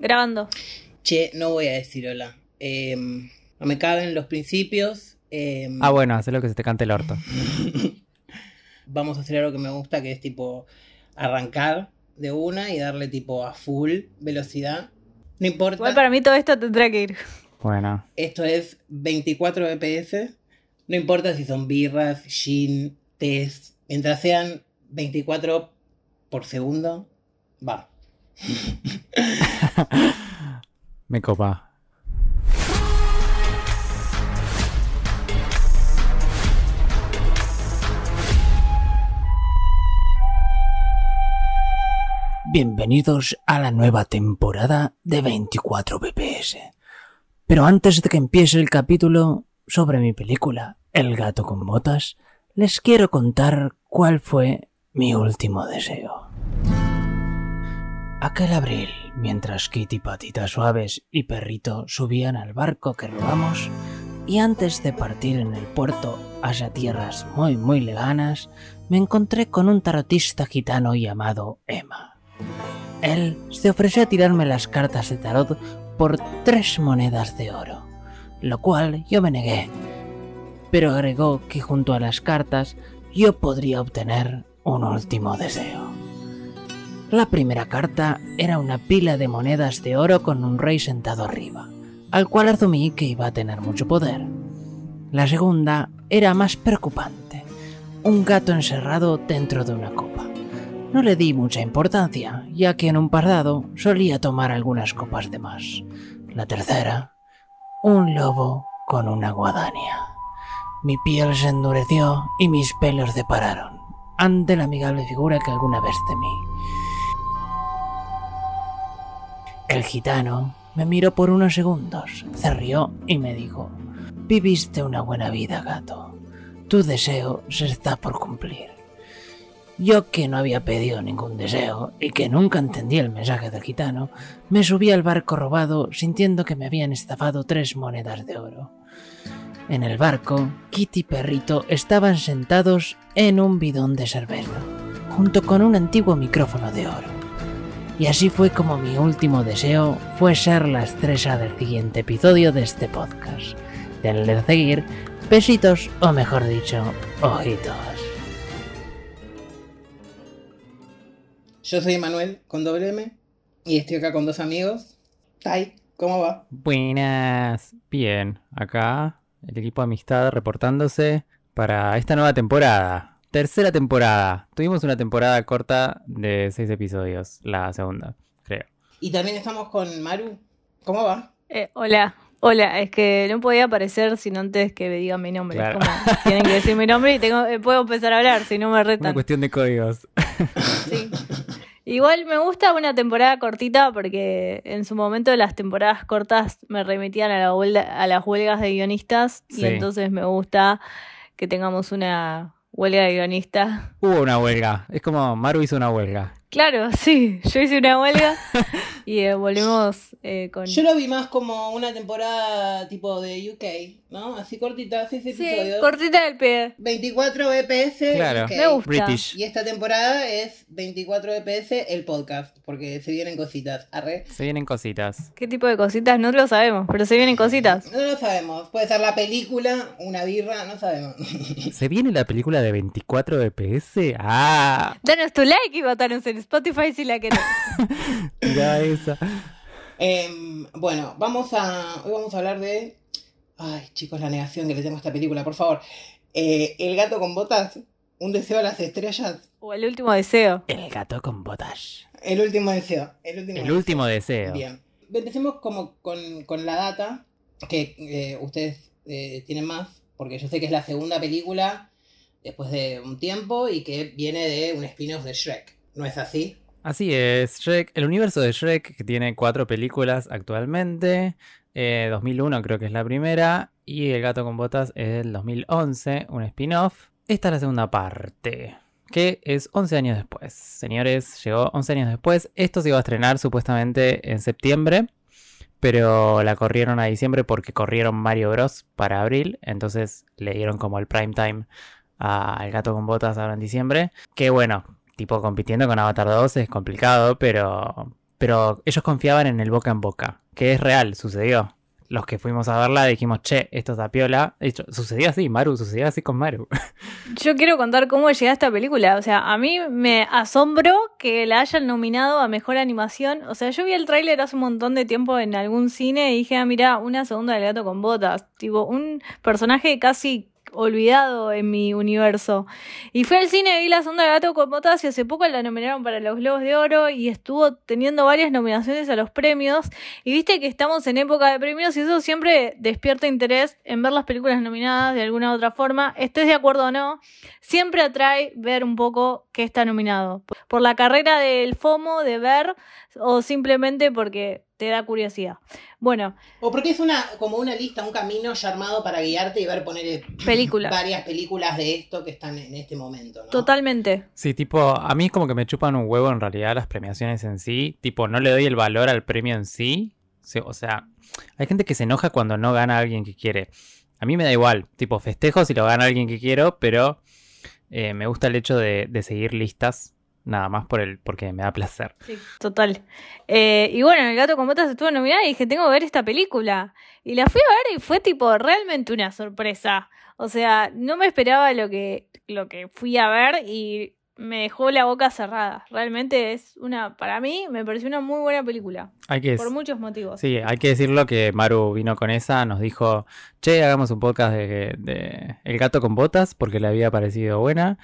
Grabando. Che, no voy a decir hola. Em, no me caben los principios. em, Ah, bueno, haz lo que se te cante el orto. Vamos a hacer algo que me gusta, que es tipo arrancar de una y darle tipo a full velocidad. No importa. Igual para mí todo esto tendrá que ir. Bueno, Esto es 24 BPS. No importa si son birras, gin, tés. Mientras sean 24 por segundo, va. Me copa. Bienvenidos a la nueva temporada de 24 BPS. Pero antes de que empiece el capítulo sobre mi película El gato con botas, les quiero contar cuál fue mi último deseo. Aquel abril, mientras Kitty Patitas Suaves y Perrito subían al barco que robamos, y antes de partir en el puerto hacia tierras muy muy lejanas, me encontré con un tarotista gitano llamado Emma. Él se ofreció a tirarme las cartas de tarot por tres monedas de oro, lo cual yo me negué, pero agregó que junto a las cartas yo podría obtener un último deseo. La primera carta era una pila de monedas de oro con un rey sentado arriba, al cual asumí que iba a tener mucho poder. La segunda era más preocupante, un gato encerrado dentro de una copa. No le di mucha importancia, ya que en un pardado solía tomar algunas copas de más. La tercera, un lobo con una guadaña. Mi piel se endureció y mis pelos depararon ante la amigable figura que alguna vez temí. El gitano me miró por unos segundos, se rió y me dijo, Viviste una buena vida, gato. Tu deseo se está por cumplir. Yo que no había pedido ningún deseo y que nunca entendí el mensaje del gitano, me subí al barco robado sintiendo que me habían estafado tres monedas de oro. En el barco, Kitty y Perrito estaban sentados en un bidón de cerveza, junto con un antiguo micrófono de oro. Y así fue como mi último deseo fue ser la estrella del siguiente episodio de este podcast. Denle a seguir, besitos o mejor dicho, ojitos. Yo soy Manuel con doble M y estoy acá con dos amigos. Tai, ¿cómo va? Buenas. Bien, acá el equipo de amistad reportándose para esta nueva temporada. Tercera temporada. Tuvimos una temporada corta de seis episodios, la segunda, creo. Y también estamos con Maru. ¿Cómo va? Eh, hola, hola, es que no podía aparecer sin antes que me digan mi nombre. Claro. Es como, tienen que decir mi nombre y tengo, eh, puedo empezar a hablar, si no me Una retan. cuestión de códigos. Sí. Igual me gusta una temporada cortita porque en su momento las temporadas cortas me remitían a, la huelga- a las huelgas de guionistas Sí. y entonces me gusta que tengamos una huelga de guionistas. Hubo una huelga. Es como Maru hizo una huelga. Claro, sí, yo hice una huelga y eh, volvimos eh, con... Yo lo vi más como una temporada tipo de UK, ¿no? Así cortita, seis Sí, episodios. cortita del pie. 24 BPS. Claro. UK. Me gusta. British. Y esta temporada es 24 BPS el podcast, porque se vienen cositas. Arre. Se vienen cositas. ¿Qué tipo de cositas? No lo sabemos, pero se vienen cositas. No lo sabemos. Puede ser la película, una birra, no sabemos. ¿Se viene la película de 24 BPS? ¡Ah! Danos tu like y votanos en Spotify si la querés. Mira esa. Em, bueno, vamos a. Hoy vamos a hablar de. Ay, chicos, la negación que le tengo a esta película, por favor. Eh, el gato con botas, un deseo a las estrellas. O el último deseo. El gato con botas. El último deseo. El último, El último deseo. Bien. Empecemos como con, con la data, que eh, ustedes eh, tienen más, porque yo sé que es la segunda película después de un tiempo y que viene de un spin-off de Shrek. ¿No es así? Así es, Shrek, el universo de Shrek, que tiene cuatro películas actualmente. eh, 2001 creo que es la primera. Y El gato con botas es del 2011, un spin-off. Esta es la segunda parte, que es 11 años después. Señores, llegó 11 años después. Esto se iba a estrenar supuestamente en septiembre. Pero la corrieron a diciembre porque corrieron Mario Bros. para abril. Entonces le dieron como el prime time a El gato con botas ahora en diciembre. Que bueno, tipo compitiendo con Avatar 2 es complicado, pero pero ellos confiaban en el boca en boca, que es real, sucedió. Los que fuimos a verla dijimos, che, esto es piola. Sucedió así, Maru, sucedió así con Maru. Yo quiero contar cómo llegué a esta película. O sea, a mí me asombró que la hayan nominado a Mejor Animación. O sea, yo vi el tráiler hace un montón de tiempo en algún cine y dije, ah, mira, una segunda del gato con botas. Tipo, un personaje casi olvidado en mi universo. Y fui al cine, vi la segunda de Gato con Botas y hace poco la nominaron para los Globos de Oro y estuvo teniendo varias nominaciones a los premios. Y viste que estamos en época de premios y eso siempre despierta interés en ver las películas nominadas de alguna u otra forma, estés de acuerdo o no, siempre atrae ver un poco qué está nominado. Por la carrera del FOMO, de ver, o simplemente porque te da curiosidad. Bueno. O porque es una, como una lista, un camino ya armado para guiarte y ver poner películas. varias películas de esto que están en este momento. ¿no? Totalmente. Sí, tipo, a mí es como que me chupan un huevo en realidad las premiaciones en sí. Tipo, no le doy el valor al premio en sí. O sea, hay gente que se enoja cuando no gana alguien que quiere. A mí me da igual, tipo, festejo si lo gana alguien que quiero, pero eh, me gusta el hecho de, de seguir listas nada más por el, porque me da placer. Sí, total. Eh, y bueno, El gato con botas estuvo nominada y dije, tengo que ver esta película. Y la fui a ver y fue tipo realmente una sorpresa. O sea, no me esperaba lo que, lo que fui a ver y me dejó la boca cerrada. Realmente es una, para mí, me pareció una muy buena película. Hay que, por muchos motivos. Sí, hay que decirlo que Maru vino con esa, nos dijo, che, hagamos un podcast de, de El gato con botas porque le había parecido buena.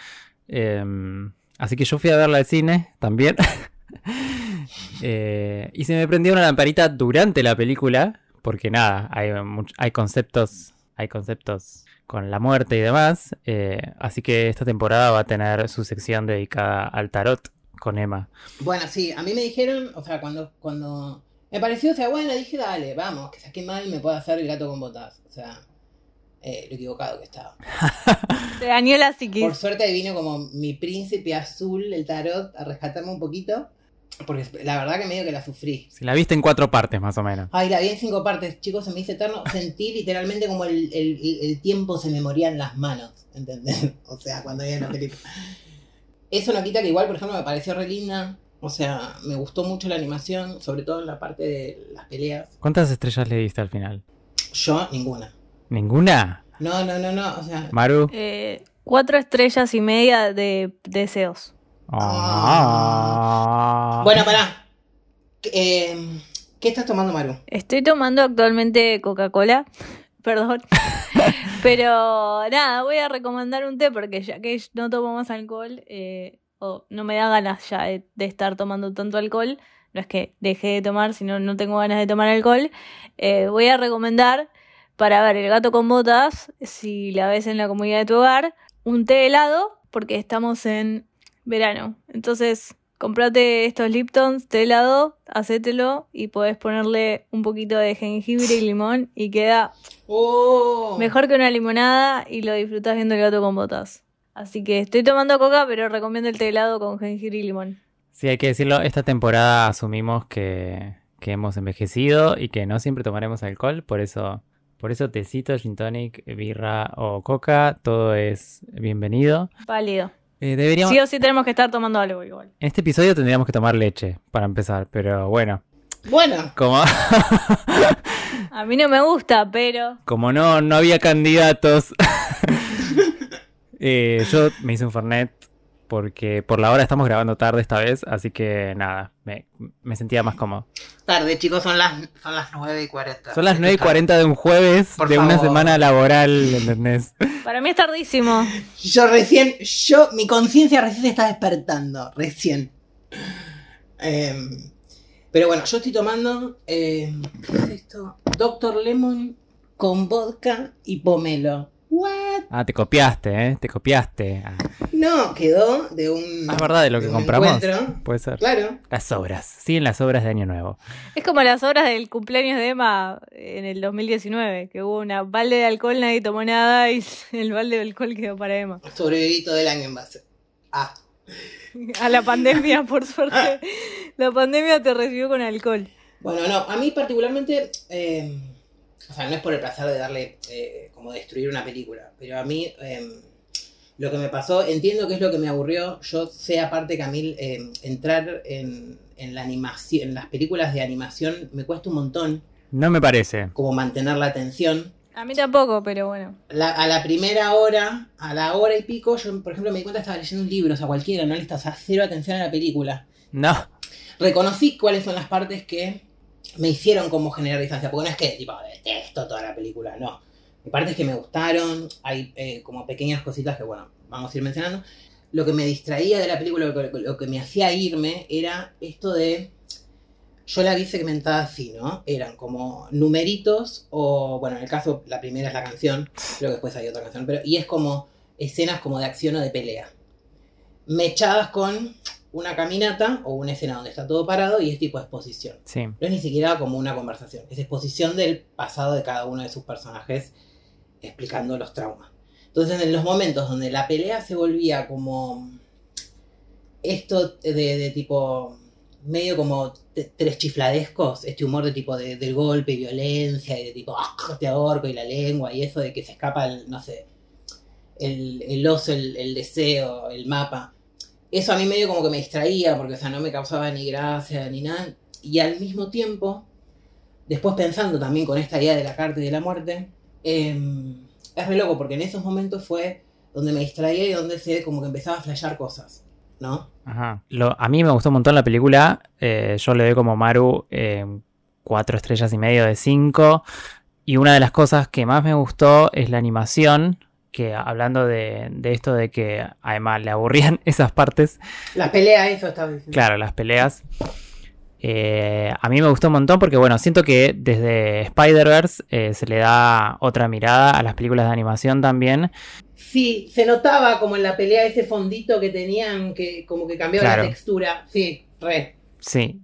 Eh, Así que yo fui a verla al cine también. Eh, y se me prendió una lamparita durante la película. Porque nada, hay, hay conceptos. Hay conceptos con la muerte y demás. Eh, así que esta temporada va a tener su sección dedicada al tarot con Emma. Bueno, sí, a mí me dijeron, o sea, cuando, cuando me pareció, o sea, bueno, dije, dale, vamos, que saqué mal me puedo hacer el gato con botas. O sea, eh, lo equivocado que estaba. Te dañó la psiquis. Por suerte vino como mi príncipe azul, el tarot, a rescatarme un poquito. Porque la verdad que medio que la sufrí. Si la viste en cuatro partes más o menos. Ay, la vi en cinco partes, chicos, se me hizo eterno. Sentí literalmente como el, el, el tiempo se me moría en las manos, ¿entendés? O sea, cuando vi la película. Eso no quita que igual, por ejemplo, me pareció re linda. O sea, me gustó mucho la animación, sobre todo en la parte de las peleas. ¿Cuántas estrellas le diste al final? Yo, ninguna. ¿Ninguna? No, no, no, no. O sea. Maru. Eh, cuatro estrellas y media de deseos. Ah. Bueno, pará. Eh, ¿Qué estás tomando, Maru? Estoy tomando actualmente Coca-Cola. Perdón. Pero nada, voy a recomendar un té porque ya que no tomo más alcohol, eh, o no me da ganas ya de, de, estar tomando tanto alcohol. No es que deje de tomar, sino no tengo ganas de tomar alcohol. Eh, voy a recomendar para ver el gato con botas, si la ves en la comunidad de tu hogar, un té helado, porque estamos en verano. Entonces, comprate estos Liptons, té helado, hacételo y podés ponerle un poquito de jengibre y limón y queda oh. mejor que una limonada y lo disfrutas viendo el gato con botas. Así que estoy tomando coca, pero recomiendo el té helado con jengibre y limón. Sí, hay que decirlo, esta temporada asumimos que, que hemos envejecido y que no siempre tomaremos alcohol, por eso por eso tecito, gin tonic, birra o coca, todo es bienvenido. Válido. Eh, deberíamos... Sí o sí tenemos que estar tomando algo igual. En este episodio tendríamos que tomar leche para empezar, pero bueno. Bueno. Como... A mí no me gusta, pero... Como no, no había candidatos, eh, yo me hice un Fernet porque por la hora estamos grabando tarde esta vez, así que nada, me, me sentía más cómodo. Tarde, chicos, son las, son las 9 y 40. Son las 9 y 40 de un jueves por de favor. una semana laboral, ¿entendés? Para mí es tardísimo. Yo recién, yo, mi conciencia recién se está despertando, recién. Eh, pero bueno, yo estoy tomando, eh, ¿qué es esto? Doctor Lemon con vodka y pomelo. What? Ah, te copiaste, ¿eh? Te copiaste. Ah. No, quedó de un. Ah, es verdad, de lo que compramos. Encuentro. Puede ser. Claro. Las obras. Siguen las obras de Año Nuevo. Es como las obras del cumpleaños de Emma en el 2019, que hubo una balde de alcohol, nadie tomó nada y el balde de alcohol quedó para Emma. Sobreviví todo el año en base. Ah. A la pandemia, por suerte. La pandemia te recibió con alcohol. Bueno, no, a mí particularmente. Eh, o sea, no es por el placer de darle. Eh, como destruir una película, pero a mí. Eh, lo que me pasó, entiendo que es lo que me aburrió. Yo sé aparte que a mí eh, entrar en, en la animación, en las películas de animación, me cuesta un montón No me parece. como mantener la atención. A mí tampoco, pero bueno. La- a la primera hora, a la hora y pico, yo, por ejemplo, me di cuenta que estaba leyendo un libro, o sea, cualquiera, no le estás a cero atención a la película. No. Reconocí cuáles son las partes que me hicieron como generar distancia, porque no es que, tipo, detesto toda la película, no. Partes que me gustaron, hay eh, como pequeñas cositas que, bueno, vamos a ir mencionando. Lo que me distraía de la película, lo que, lo que me hacía irme, era esto de yo la vi segmentada así, ¿no? Eran como numeritos o, bueno, en el caso, la primera es la canción, creo que después hay otra canción, pero y es como escenas como de acción o de pelea. Mechadas con una caminata o una escena donde está todo parado y es tipo exposición. Sí. No es ni siquiera como una conversación, es exposición del pasado de cada uno de sus personajes explicando los traumas. Entonces, en los momentos donde la pelea se volvía como esto de, tipo medio como tres chifladescos, este humor de tipo de- del golpe violencia y de tipo, ah, te ahorco y la lengua y eso de que se escapa el, no sé, el, el oso, el, el deseo, el mapa. Eso a mí medio como que me distraía porque, o sea, no me causaba ni gracia ni nada. Y al mismo tiempo, después pensando también con esta idea de la carta y de la muerte, eh, es re loco porque en esos momentos fue donde me distraía y donde se como que empezaba a flashear cosas, ¿no? Ajá. Lo- a mí me gustó un montón la película. eh, yo le doy como Maru eh, cuatro estrellas y medio de cinco. Y una de las cosas que más me gustó es la animación. Que hablando de, de esto de que además le aburrían esas partes, La pelea, eso estaba diciendo. claro, las peleas. Eh, a mí me gustó un montón porque, bueno, siento que desde Spider-Verse eh, se le da otra mirada a las películas de animación también. Sí, se notaba como en la pelea ese fondito que tenían que como que cambiaba Claro. la textura. Sí, re. Sí,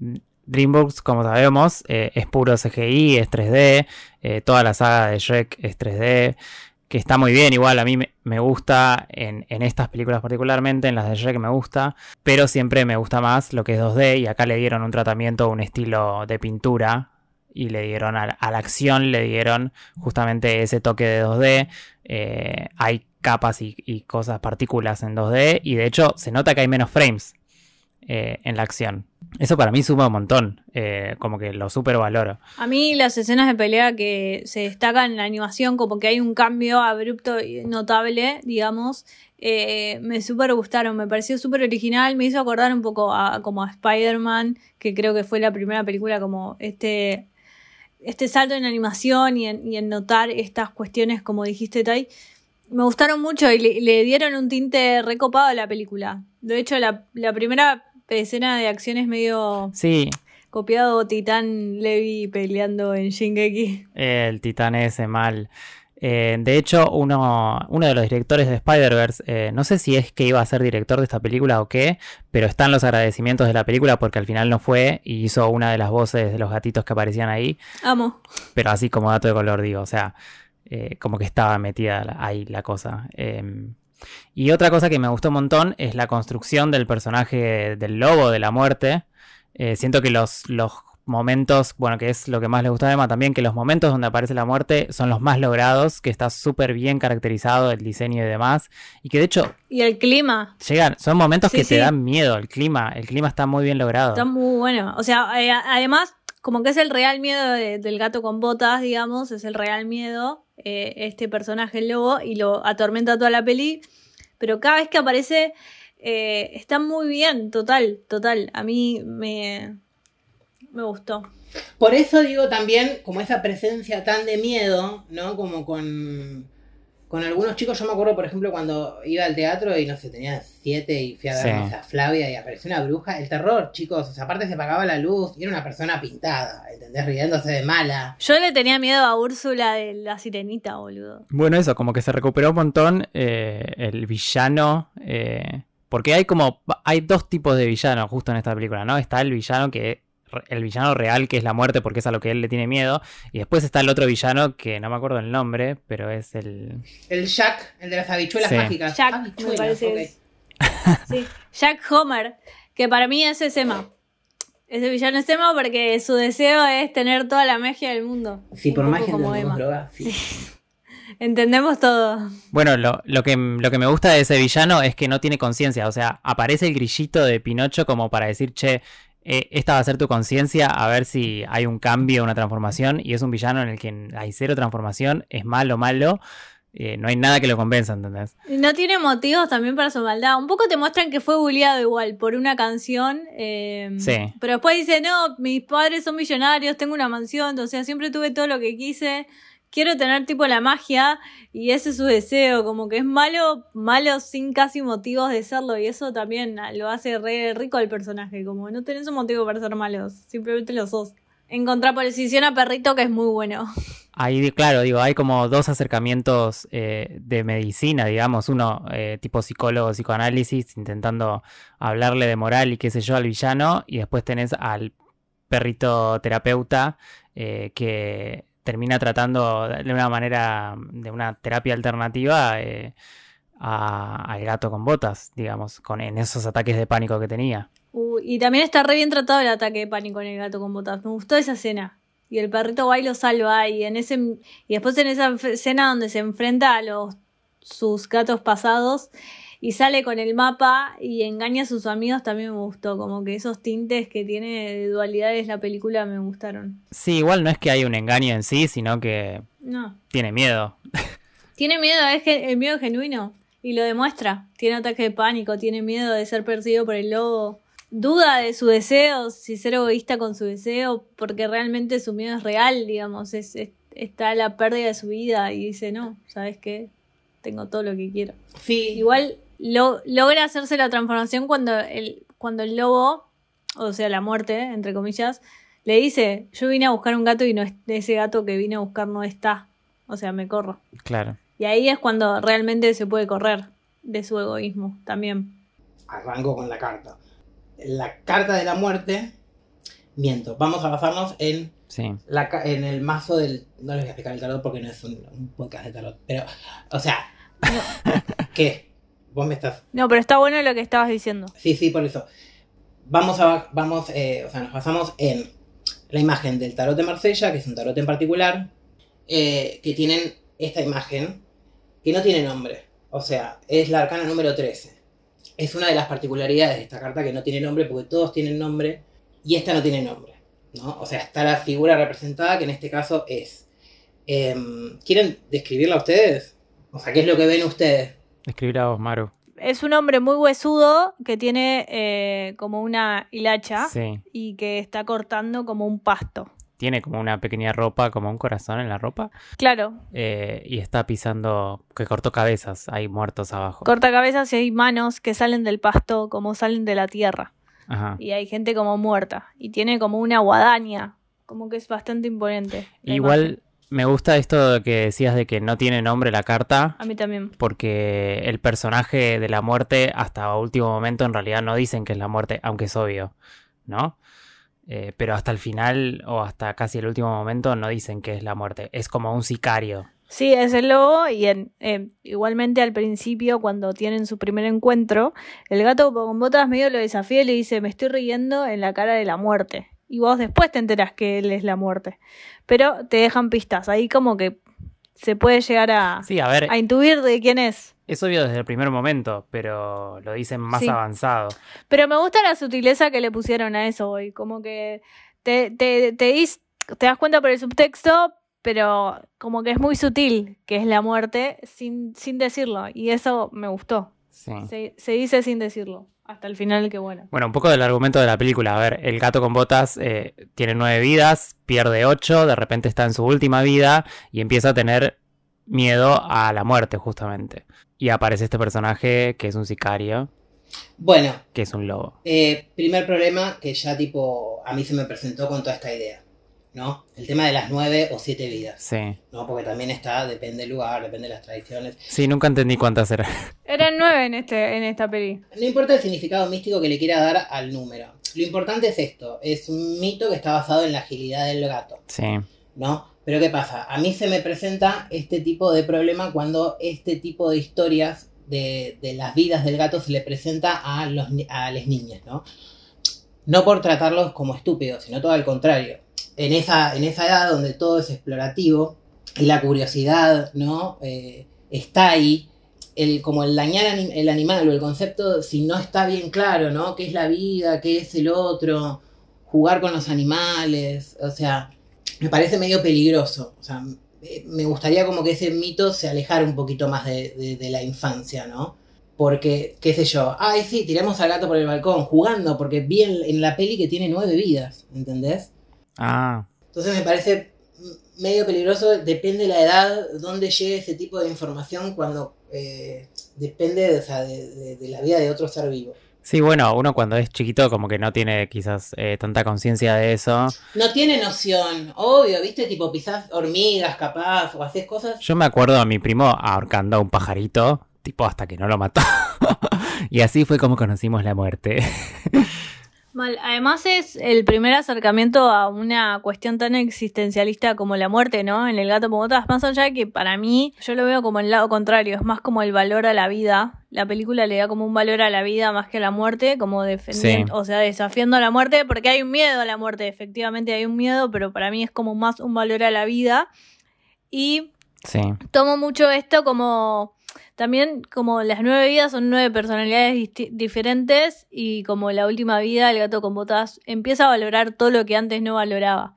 DreamWorks, como sabemos, eh, es puro CGI, es 3D, eh, toda la saga de Shrek es 3D, que está muy bien, igual a mí me, gusta, en, estas películas particularmente, en las de Shrek me gusta, pero siempre me gusta más lo que es 2D y acá le dieron un tratamiento, un estilo de pintura y le dieron a, la- a la acción, le dieron justamente ese toque de 2D, eh, hay capas y, y cosas, partículas en 2D y de hecho se nota que hay menos frames eh, en la acción. Eso para mí suma un montón, eh, como que lo super valoro. A mí las escenas de pelea que se destacan en la animación, como que hay un cambio abrupto y notable, digamos, eh, me súper gustaron, me pareció súper original, me hizo acordar un poco a, como a Spider-Man, que creo que fue la primera película como este, este salto en animación y en, y en notar estas cuestiones, como dijiste, Tai. Me gustaron mucho y le, le dieron un tinte recopado a la película. De hecho, la, la primera escena de acción es medio Sí, copiado Titán Levi peleando en Shingeki. el titán ese mal. Eh, de hecho, uno, uno de los directores de Spider-Verse, eh, no sé si es que iba a ser director de esta película o qué, pero están los agradecimientos de la película porque al final no fue y hizo una de las voces de los gatitos que aparecían ahí, Amo. pero así como dato de color, digo, o sea, eh, como que estaba metida ahí la cosa. Y otra cosa que me gustó un montón es la construcción del personaje del lobo de la muerte. Eh, siento que los, los momentos, bueno, que es lo que más le gusta a Emma también, que los momentos donde aparece la muerte son los más logrados, que está súper bien caracterizado el diseño y demás, y que de hecho Y el clima. llegan, son momentos Sí, que sí. te dan miedo, el clima, el clima está muy bien logrado. Está muy bueno. O sea, eh, además, como que es el real miedo de- del gato con botas, digamos, es el real miedo, eh, este personaje, el lobo, y lo atormenta toda la peli. Pero cada vez que aparece, eh, está muy bien, total, total. A mí me, me gustó. Por eso digo también, como esa presencia tan de miedo, ¿no? Como con, con algunos chicos, yo me acuerdo, por ejemplo, cuando iba al teatro y no sé, tenía siete y fui a ver Sí. a Flavia y apareció una bruja. El terror, chicos, o sea, aparte se apagaba la luz y era una persona pintada, ¿entendés? Riéndose de mala. Yo le tenía miedo a Úrsula de la sirenita, boludo. Bueno, eso, como que se recuperó un montón eh, el villano. eh, porque hay como. Hay dos tipos de villanos justo en esta película, ¿no? Está el villano que. El villano real, que es la muerte, porque es a lo que él le tiene miedo. Y después está el otro villano, que no me acuerdo el nombre, pero es el. El Jack, el de las habichuelas Sí. mágicas. Jack, me Habichuelas, parece. es. Sí. Jack Homer, que para mí es ese Emma. Ese villano es Emma porque su deseo es tener toda la magia del mundo. Sí, Un por magia como entendemos Emma. droga, sí. Entendemos todo. Bueno, lo, lo que, lo que me gusta de ese villano es que no tiene conciencia. O sea, aparece el grillito de Pinocho como para decir, che, eh, esta va a ser tu conciencia a ver si hay un cambio, una transformación, y es un villano en el que hay cero transformación, es malo, malo, eh, no hay nada que lo convenza, ¿entendés? No tiene motivos también para su maldad. Un poco te muestran que fue bulliado igual por una canción. eh, Sí. Pero después dice, no, mis padres son millonarios, tengo una mansión, o sea, siempre tuve todo lo que quise. Quiero tener tipo la magia y ese es su deseo, como que es malo, malo sin casi motivos de serlo y eso también lo hace re rico al personaje, como no tenés un motivo para ser malos, simplemente lo sos. En contraposición a Perrito que es muy bueno. Ahí, claro, digo, hay como dos acercamientos eh, de medicina, digamos, uno eh, tipo psicólogo, psicoanálisis, intentando hablarle de moral y qué sé yo al villano, y después tenés al perrito terapeuta eh, que termina tratando de una manera, de una terapia alternativa eh, a- al gato con botas, digamos, con, en esos ataques de pánico que tenía. Uh, y también está re bien tratado el ataque de pánico en el gato con botas. Me gustó esa escena. Y el perrito va y lo salva. Y en ese y después en esa escena donde se enfrenta a los sus gatos pasados y sale con el mapa y engaña a sus amigos también me gustó. Como que esos tintes que tiene de dualidades la película me gustaron. Sí, igual no es que hay un engaño en sí, sino que No. tiene miedo. Tiene miedo, es que el miedo es genuino. Y lo demuestra. Tiene ataque de pánico, tiene miedo de ser perseguido por el lobo. Duda de su deseo, si ser egoísta con su deseo, porque realmente su miedo es real, digamos. Es, es- está la pérdida de su vida y dice, no, ¿sabes qué? Tengo todo lo que quiero. Sí, Igual lo, logra hacerse la transformación cuando el, cuando el lobo, o sea, la muerte, entre comillas, le dice, yo vine a buscar un gato y no es- ese gato que vine a buscar no está. O sea, me corro. Claro. Y ahí es cuando realmente se puede correr de su egoísmo también. arranco con la carta. La carta de la muerte, miento, vamos a basarnos en, Sí. la, en el mazo del... No les voy a explicar el tarot porque no es un, un podcast de tarot, pero, o sea, ¿qué? Vos me estás... No, pero está bueno lo que estabas diciendo. Sí, sí, por eso. Vamos a, vamos, eh, o sea, nos basamos en la imagen del tarot de Marsella, que es un tarot en particular, eh, que tienen esta imagen, que no tiene nombre. O sea, es la arcana número 13. Es una de las particularidades de esta carta que no tiene nombre, porque todos tienen nombre, y esta no tiene nombre. ¿no? O sea, está la figura representada, que en este caso es... em, ¿Quieren describirla ustedes? O sea, ¿qué es lo que ven ustedes? Escribir a vos, Maru. Es un hombre muy huesudo que tiene eh, como una hilacha Sí. y que está cortando como un pasto. Tiene como una pequeña ropa, como un corazón en la ropa. Claro, eh, y está pisando, que cortó cabezas, hay muertos abajo. corta cabezas y hay manos que salen del pasto como salen de la tierra. Ajá. Y hay gente como muerta. Y tiene como una guadaña. Como que es bastante imponente. Igual imagen. Me gusta esto que decías de que no tiene nombre la carta, A mí también. porque el personaje de la muerte hasta último momento en realidad no dicen que es la muerte, aunque es obvio, ¿no? Eh, pero hasta el final o hasta casi el último momento no dicen que es la muerte, es como un sicario. Sí, es el lobo y en, eh, igualmente al principio cuando tienen su primer encuentro, el gato con botas medio lo desafía y le dice, me estoy riendo en la cara de la muerte. Y vos después te enterás que él es la muerte. Pero te dejan pistas, ahí como que se puede llegar a, Sí, a ver, a intuir de quién es. es obvio desde el primer momento, pero lo dicen más Sí. avanzado. Pero me gusta la sutileza que le pusieron a eso hoy, como que te, te, te, dis- te das cuenta por el subtexto, pero como que es muy sutil que es la muerte sin, sin decirlo. Y eso me gustó. Sí. Se, se dice sin decirlo. Hasta el final, que bueno. Bueno, un poco del argumento de la película. A ver, el gato con botas eh, tiene nueve vidas, pierde ocho, de repente está en su última vida y empieza a tener miedo a la muerte, justamente. Y aparece este personaje que es un sicario, Bueno, que es un lobo. Eh, primer problema que ya tipo a mí se me presentó con toda esta idea, ¿no? El tema de las nueve o siete vidas, Sí. ¿no? Porque también está, depende del lugar, depende de las tradiciones. Sí, nunca entendí cuántas eran. Eran nueve en, este, en esta peli. No importa el significado místico que le quiera dar al número. Lo importante es esto, es un mito que está basado en la agilidad del gato, Sí. ¿no? Pero ¿qué pasa? A mí se me presenta este tipo de problema cuando este tipo de historias de, de las vidas del gato se le presenta a, los, a las niñas, ¿no? No por tratarlos como estúpidos, sino todo al contrario. En esa, en esa edad donde todo es explorativo la curiosidad, ¿no? Eh, está ahí, el, como el dañar el animal o el concepto, si no está bien claro, ¿no? ¿Qué es la vida? ¿Qué es el otro? jugar con los animales, o sea, me parece medio peligroso. O sea, me gustaría como que ese mito se alejara un poquito más de, de- la infancia, ¿no? Porque, qué sé yo, ay, sí, tiremos al gato por el balcón, jugando, porque vi en, en la peli que tiene nueve vidas, ¿entendés? Ah, Entonces me parece medio peligroso, depende de la edad, dónde llegue ese tipo de información cuando eh, depende o sea, de, de- de la vida de otro ser vivo. sí, bueno, uno cuando es chiquito como que no tiene quizás eh, tanta conciencia de eso. No tiene noción, obvio, ¿viste? Tipo pisás hormigas capaz o haces cosas. Yo me acuerdo a mi primo ahorcando a un pajarito, tipo hasta que no lo mató. y así fue como conocimos la muerte. Mal. Además es el primer acercamiento a una cuestión tan existencialista como la muerte, ¿no? En el gato con botas, más allá de que para mí yo lo veo como el lado contrario, es más como el valor a la vida. La película le da como un valor a la vida más que a la muerte, como defendiendo, Sí. o sea, desafiando a la muerte, porque hay un miedo a la muerte, efectivamente hay un miedo, pero para mí es como más un valor a la vida. Y sí. tomo mucho esto como también como las nueve vidas son nueve personalidades diferentes y como la última vida el gato con botas empieza a valorar todo lo que antes no valoraba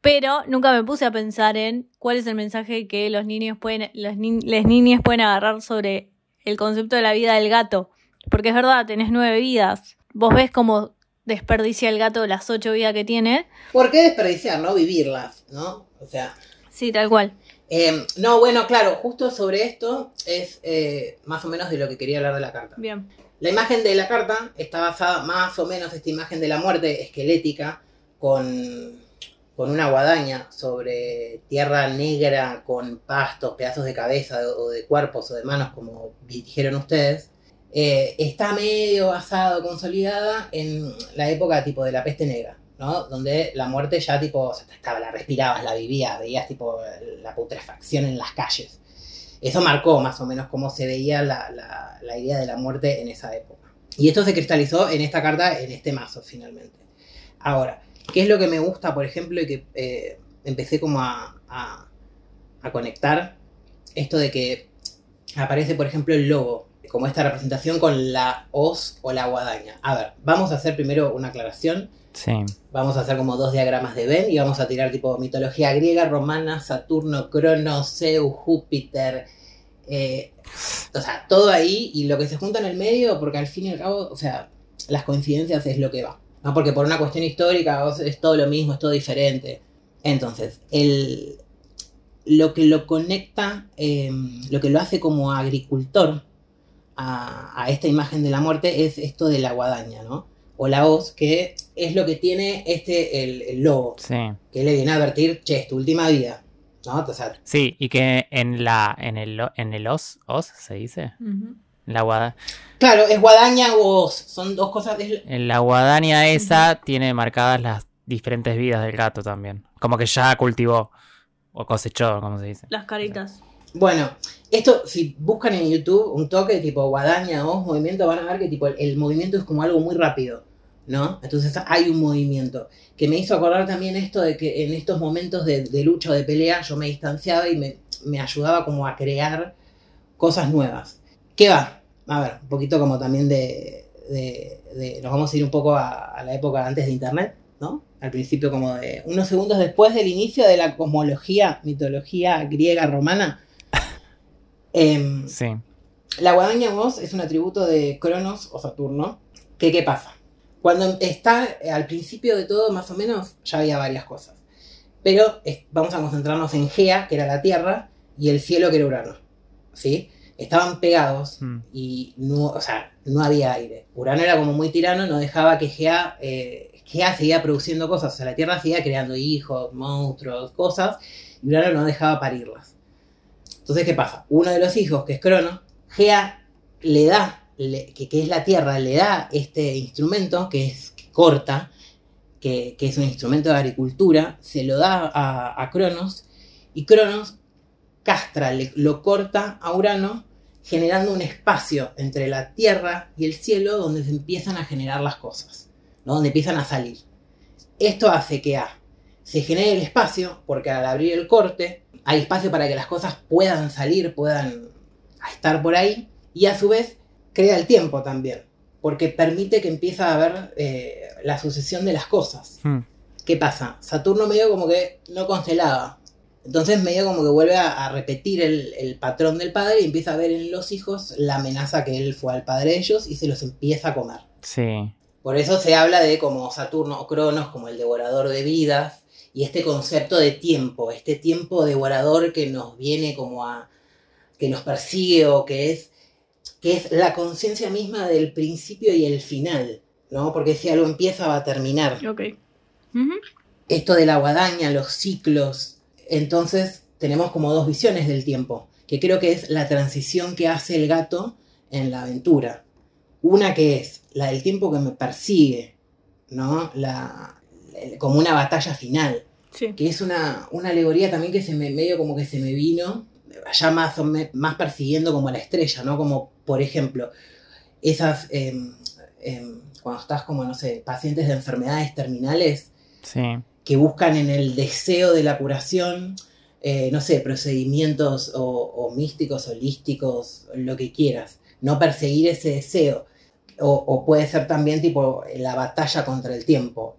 pero nunca me puse a pensar en cuál es el mensaje que los niños pueden los ni- niñas pueden agarrar sobre el concepto de la vida del gato porque es verdad tenés nueve vidas vos ves cómo desperdicia el gato las ocho vidas que tiene ¿Por qué desperdiciar, no? Vivirlas, ¿no? O sea, sí tal cual eh, no, bueno, claro, justo sobre esto es eh, más o menos de lo que quería hablar de la carta. bien La imagen de la carta está basada más o menos esta imagen de la muerte esquelética con, con una guadaña sobre tierra negra con pastos, pedazos de cabeza o de cuerpos o de manos, como dijeron ustedes. eh, está medio basado, consolidada en la época tipo de la peste negra, Donde la muerte ya tipo, estaba, la respirabas, la vivías, veías tipo la putrefacción en las calles. Eso marcó más o menos cómo se veía la, la- idea de la muerte en esa época. Y esto se cristalizó en esta carta, en este mazo, finalmente. Ahora, ¿qué es lo que me gusta, por ejemplo, y que eh, empecé como a, a- a conectar? Esto de que aparece, por ejemplo, el logo, como esta representación con la hoz o la guadaña. A ver, vamos a hacer primero una aclaración. Vamos a hacer como dos diagramas de Venn y vamos a tirar tipo mitología griega, romana, Saturno, Cronos, Zeus, Júpiter. eh, o sea, todo ahí y lo que se junta en el medio, porque al fin y al cabo, o sea, las coincidencias es lo que va. No porque por una cuestión histórica es todo lo mismo, es todo diferente. Entonces, el, lo que lo conecta, eh, lo que lo hace como agricultor a, a esta imagen de la muerte es esto de la guadaña, ¿no? O la hoz, que es lo que tiene este, el, el lobo, Sí. que le viene a advertir, che, es tu última vida, ¿no? O sea, Sí, y que en la en el en el os os se dice, en la guada, claro, es guadaña o hoz, son dos cosas, es- en la guadaña esa tiene marcadas las diferentes vidas del gato también, como que ya cultivó o cosechó, como se dice. las caritas Bueno, esto, si buscan en YouTube un toque tipo guadaña o movimiento, van a ver que tipo el, el movimiento es como algo muy rápido, ¿no? Entonces hay un movimiento que me hizo acordar también esto de que en estos momentos de, de lucha o de pelea yo me distanciaba y me, me ayudaba como a crear cosas nuevas. ¿Qué va? A ver, un poquito como también de, de- de- nos vamos a ir un poco a, a la época antes de Internet, ¿no? Al principio como de unos segundos después del inicio de la cosmología, mitología griega romana. Em, Sí. la guadaña voz es un atributo de Cronos o Saturno. ¿Qué, ¿Qué pasa? Cuando está eh, al principio de todo, más o menos, ya había varias cosas. Pero es- vamos a concentrarnos en Gea, que era la Tierra, y el cielo, que era Urano. ¿Sí? Estaban pegados Mm. y no, o sea, no había aire. Urano era como muy tirano, no dejaba que Gea, eh, Gea seguía produciendo cosas. O sea, la Tierra seguía creando hijos, monstruos, cosas, y Urano no dejaba parirlas. Entonces, ¿qué pasa? Uno de los hijos, que es Crono, Gea le da, que, es la Tierra, le da este instrumento, que es corta, que, que es un instrumento de agricultura, se lo da a, Cronos, y Cronos castra, lo corta a Urano, generando un espacio entre la Tierra y el cielo donde se empiezan a generar las cosas, ¿no? donde empiezan a salir. Esto hace que A, se genere el espacio, porque al abrir el corte hay espacio para que las cosas puedan salir, puedan estar por ahí, y a su vez crea el tiempo también, porque permite que empiece a haber eh, la sucesión de las cosas. Hmm. ¿Qué pasa? Saturno medio como que no constelaba. Entonces medio como que vuelve a, a repetir el, el patrón del padre y empieza a ver en los hijos la amenaza que él fue al padre de ellos y se los empieza a comer. Sí. Por eso se habla de como Saturno o Cronos como el devorador de vidas y este concepto de tiempo, este tiempo devorador que nos viene como a que nos persigue o que es que es la conciencia misma del principio y el final, ¿no? Porque si algo empieza va a terminar. Ok. Esto de la guadaña, los ciclos, entonces tenemos como dos visiones del tiempo, que creo que es la transición que hace el gato en la aventura. Una que es la del tiempo que me persigue, ¿no? La, como una batalla final, Sí. que es una, una alegoría también que se me medio como que se me vino, ya más, más persiguiendo como la estrella, ¿no? Como, por ejemplo, esas, em, em, cuando estás como, no sé, pacientes de enfermedades terminales, Sí. que buscan en el deseo de la curación, eh, no sé, procedimientos o, o místicos, holísticos, lo que quieras. No perseguir ese deseo. O, o puede ser también tipo la batalla contra el tiempo.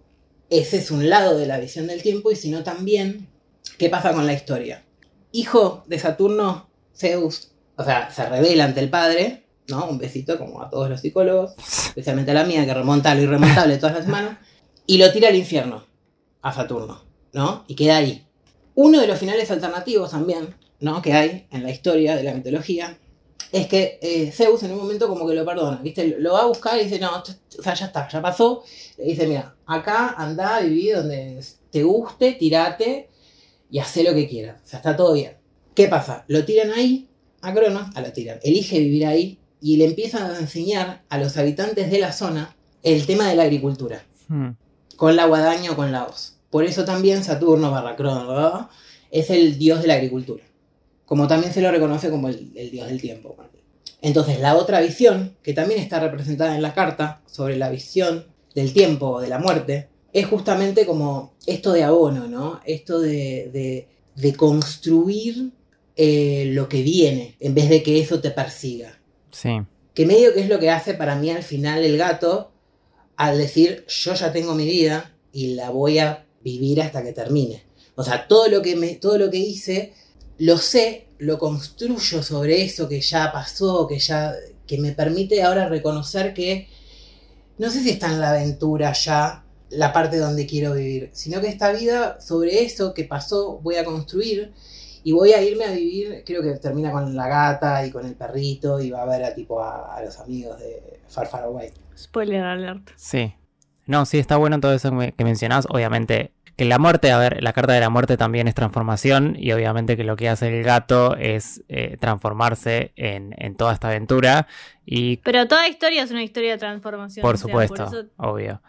Ese es un lado de la visión del tiempo y sino también, ¿qué pasa con la historia? Hijo de Saturno, Zeus, o sea, se revela ante el padre, ¿no? Un besito como a todos los psicólogos, especialmente a la mía, que remonta lo irremontable todas las semanas, y lo tira al infierno a Saturno, ¿no? Y queda ahí. Uno de los finales alternativos también, ¿no? Que hay en la historia de la mitología, es que eh, Zeus en un momento como que lo perdona, ¿viste? Lo va a buscar y dice, no, o sea, ya está, ya pasó. Dice, mira, acá anda, viví donde te guste, tirate y hacé lo que quieras. O sea, está todo bien. ¿Qué pasa? Lo tiran ahí, a Cronos, a lo tiran. Elige vivir ahí y le empiezan a enseñar a los habitantes de la zona el tema de la agricultura Hmm. con la guadaña o con la hoz. Por eso también Saturno barra Crono ¿verdad? es el dios de la agricultura. Como también se lo reconoce como el, el dios del tiempo. Entonces, la otra visión, que también está representada en la carta, sobre la visión del tiempo o de la muerte, es justamente como esto de abono, ¿no? Esto de, de- de construir eh, lo que viene, en vez de que eso te persiga. Sí. Que medio que es lo que hace para mí al final el gato al decir yo ya tengo mi vida y la voy a vivir hasta que termine. O sea, todo lo que me, todo lo que hice, lo sé, lo construyo sobre eso que ya pasó, que ya, que me permite ahora reconocer que no sé si está en la aventura ya la parte donde quiero vivir, sino que esta vida sobre eso que pasó voy a construir y voy a irme a vivir, creo que termina con la gata y con el perrito y va a ver a tipo a, a los amigos de Far Far Away. Spoiler alert. Sí. No, sí, está bueno todo eso que me- que mencionás. Obviamente, que la muerte, a ver, la carta de la muerte también es transformación. Y obviamente que lo que hace el gato es eh, transformarse en, en toda esta aventura. Y Pero toda historia es una historia de transformación. por o sea, supuesto, eso- obvio.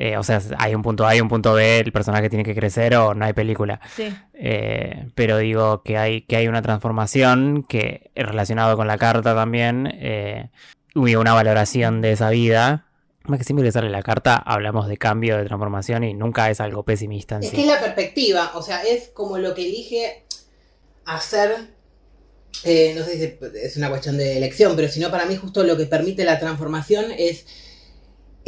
Eh, o sea, hay un punto A y un punto B, el personaje tiene que crecer o no hay película. sí. Eh, pero digo que hay, que hay una transformación que es relacionado con la carta también. Eh, y una valoración de esa vida. Más que siempre que sale la carta, hablamos de cambio, de transformación y nunca es algo pesimista en Es sí. que es la perspectiva, o sea, es como lo que elige hacer, eh, no sé si es una cuestión de elección, pero si no, para mí justo lo que permite la transformación es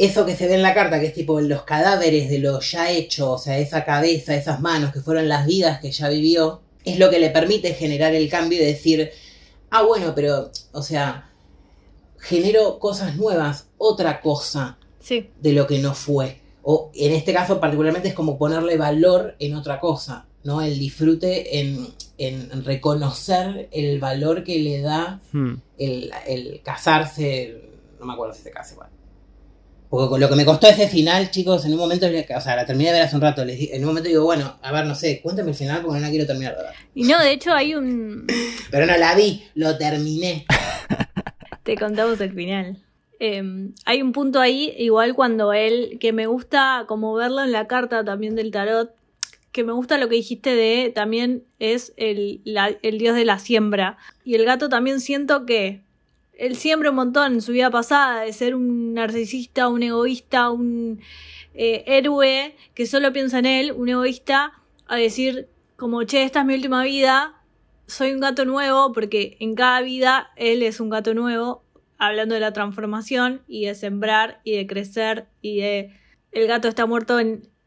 eso que se ve en la carta, que es tipo los cadáveres de lo ya hecho, o sea, esa cabeza, esas manos, que fueron las vidas que ya vivió, es lo que le permite generar el cambio y decir, ah, bueno, pero, o sea, genero cosas nuevas, otra cosa Sí. de lo que no fue. O en este caso particularmente es como ponerle valor en otra cosa, ¿no? El disfrute en, en reconocer el valor que le da Hmm. el, el casarse, no me acuerdo si se casa igual. Porque lo que me costó ese final, chicos, en un momento, o sea, la terminé de ver hace un rato, les di- en un momento digo, bueno, a ver, no sé, cuéntame el final porque no la quiero terminar de ver. Y no, de hecho hay un... Pero no la vi, lo terminé. Te contamos el final. Eh, hay un punto ahí, igual cuando él, que me gusta como verlo en la carta también del tarot, que me gusta lo que dijiste de también es el, la- el dios de la siembra. Y el gato también siento que él siembra un montón en su vida pasada de ser un narcisista, un egoísta, un eh, héroe que solo piensa en él, un egoísta, a decir como, che, esta es mi última vida, soy un gato nuevo, porque en cada vida él es un gato nuevo, hablando de la transformación y de sembrar y de crecer y de el gato está muerto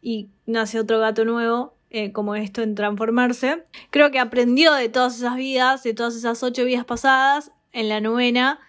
y nace otro gato nuevo, eh, como esto en transformarse. Creo que aprendió de todas esas vidas, de todas esas ocho vidas pasadas, en la novena,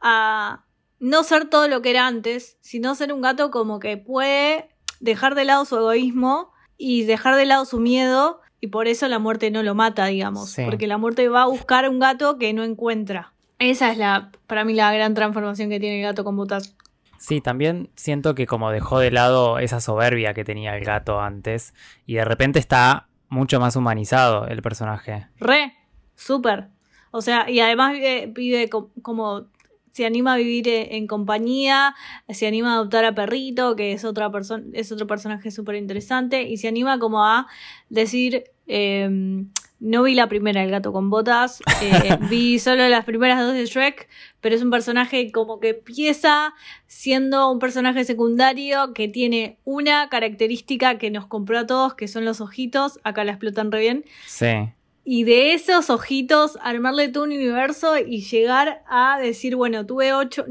a no ser todo lo que era antes, sino ser un gato como que puede dejar de lado su egoísmo y dejar de lado su miedo y por eso la muerte no lo mata, digamos, Sí. porque la muerte va a buscar un gato que no encuentra. Esa es la, para mí, la gran transformación que tiene el gato con botas. Sí, también siento que como dejó de lado esa soberbia que tenía el gato antes y de repente está mucho más humanizado el personaje. Re, súper. O sea, y además vive, vive co- como se anima a vivir e- en compañía, se anima a adoptar a Perrito, que es otra persona, es otro personaje súper interesante, y se anima como a decir, eh, no vi la primera, el gato con botas, eh, vi solo las primeras dos de Shrek, pero es un personaje como que empieza siendo un personaje secundario que tiene una característica que nos compró a todos, que son los ojitos, acá la explotan re bien, Sí. Y de esos ojitos armarle todo un universo y llegar a decir, bueno, tuve ocho,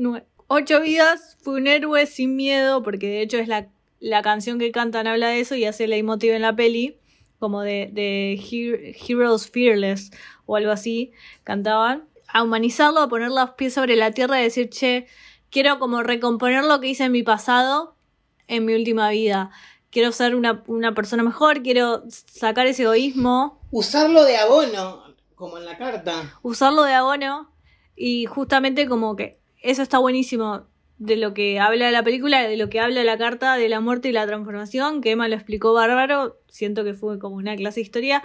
ocho vidas, fui un héroe sin miedo, porque de hecho es la, la canción que cantan habla de eso y hace leitmotiv en la peli, como de, de Her- Heroes Fearless o algo así, cantaban. A humanizarlo, a poner los pies sobre la tierra y decir, che, quiero como recomponer lo que hice en mi pasado, en mi última vida. Quiero ser una, una persona mejor, quiero sacar ese egoísmo Usarlo de abono, como en la carta. usarlo de abono y justamente como que eso está buenísimo de lo que habla la película, de lo que habla la carta de la muerte y la transformación, que Emma lo explicó bárbaro, siento que fue como una clase de historia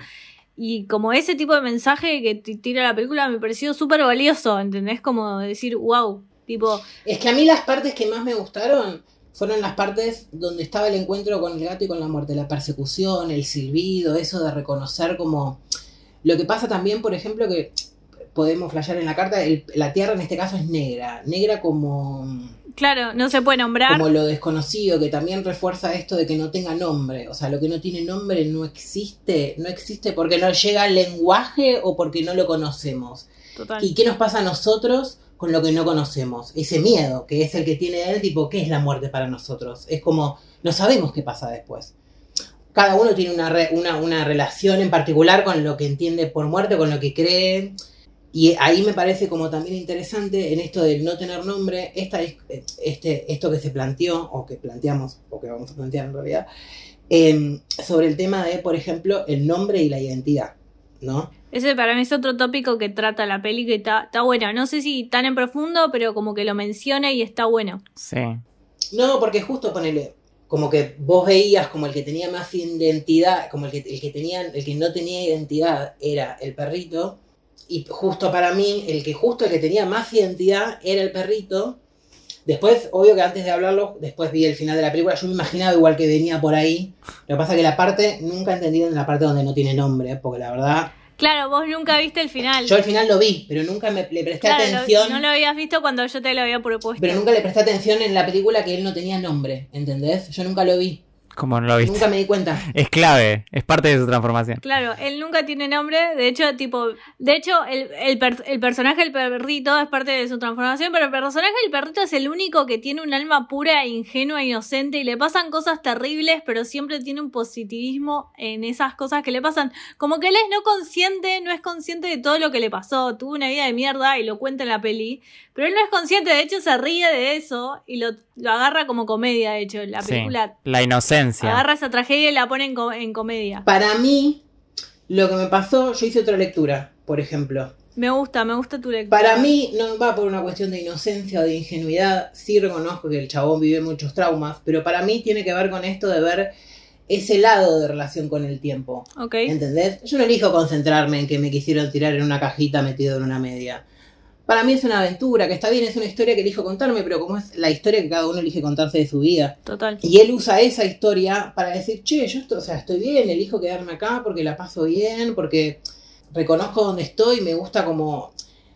y como ese tipo de mensaje que tira la película me pareció súper valioso, ¿entendés? Como decir, wow, tipo, Es que a mí las partes que más me gustaron fueron las partes donde estaba el encuentro con el gato y con la muerte, la persecución, el silbido, eso de reconocer como... Lo que pasa también, por ejemplo, que podemos flashear en la carta, el- la tierra en este caso es negra, negra como, claro, no se puede nombrar. como lo desconocido, que también refuerza esto de que no tenga nombre, o sea, lo que no tiene nombre no existe, no existe porque no llega al lenguaje o porque no lo conocemos. Total. ¿Y qué nos pasa a nosotros con lo que no conocemos? Ese miedo, que es el que tiene él, tipo, ¿qué es la muerte para nosotros? Es como, no sabemos qué pasa después. Cada uno tiene una, re- una, una relación en particular con lo que entiende por muerte, con lo que cree. Y ahí me parece como también interesante en esto del no tener nombre, esta, es- este, esto que se planteó, o que planteamos, o que vamos a plantear en realidad, em, sobre el tema de, por ejemplo, el nombre y la identidad, ¿no? Ese para mí es otro tópico que trata la peli que está, está bueno. No sé si tan en profundo, pero como que lo menciona y está bueno. Sí. No, porque justo ponele, como que vos veías como el que tenía más identidad, como el que, el que tenía, el que no tenía identidad era el perrito, y justo para mí, el que justo el que tenía más identidad era el perrito. Después, obvio que antes de hablarlo, después vi el final de la película, yo me imaginaba igual que venía por ahí. Lo que pasa es que la parte, nunca he entendido en la parte donde no tiene nombre, porque la verdad, Claro, vos nunca viste el final. yo al final lo vi, pero nunca me, le presté Claro, lo- atención. no lo habías visto cuando yo te lo había propuesto. Pero nunca le presté atención en la película que él no tenía nombre, ¿entendés? Yo nunca lo vi. ¿Cómo no lo viste? Nunca me di cuenta. Es clave, es parte de su transformación. Claro, él nunca tiene nombre. De hecho, tipo. De hecho, el, el, per- el personaje del perrito es parte de su transformación, pero el personaje del perrito es el único que tiene un alma pura, ingenua, inocente, y le pasan cosas terribles, pero siempre tiene un positivismo en esas cosas que le pasan. Como que él es no consciente, no es consciente de todo lo que le pasó. Tuvo una vida de mierda y lo cuenta en la peli. Pero él no es consciente, de hecho se ríe de eso y lo, lo agarra como comedia, de hecho. La Sí. película La inocencia. agarra esa tragedia y la pone en, co- en comedia. Para mí, lo que me pasó, yo hice otra lectura, por ejemplo. Me gusta, me gusta tu lectura. Para mí no va por una cuestión de inocencia o de ingenuidad. Sí reconozco que el chabón vive muchos traumas, pero para mí tiene que ver con esto de ver ese lado de relación con el tiempo. Ok. ¿Entendés? Yo no elijo concentrarme en que me quisieron tirar en una cajita metido en una media. Para mí es una aventura, que está bien, es una historia que elijo contarme, pero como es la historia que cada uno elige contarse de su vida. Total. Y él usa esa historia para decir, che, yo esto, o sea, estoy bien, elijo quedarme acá porque la paso bien, porque reconozco dónde estoy, me gusta como...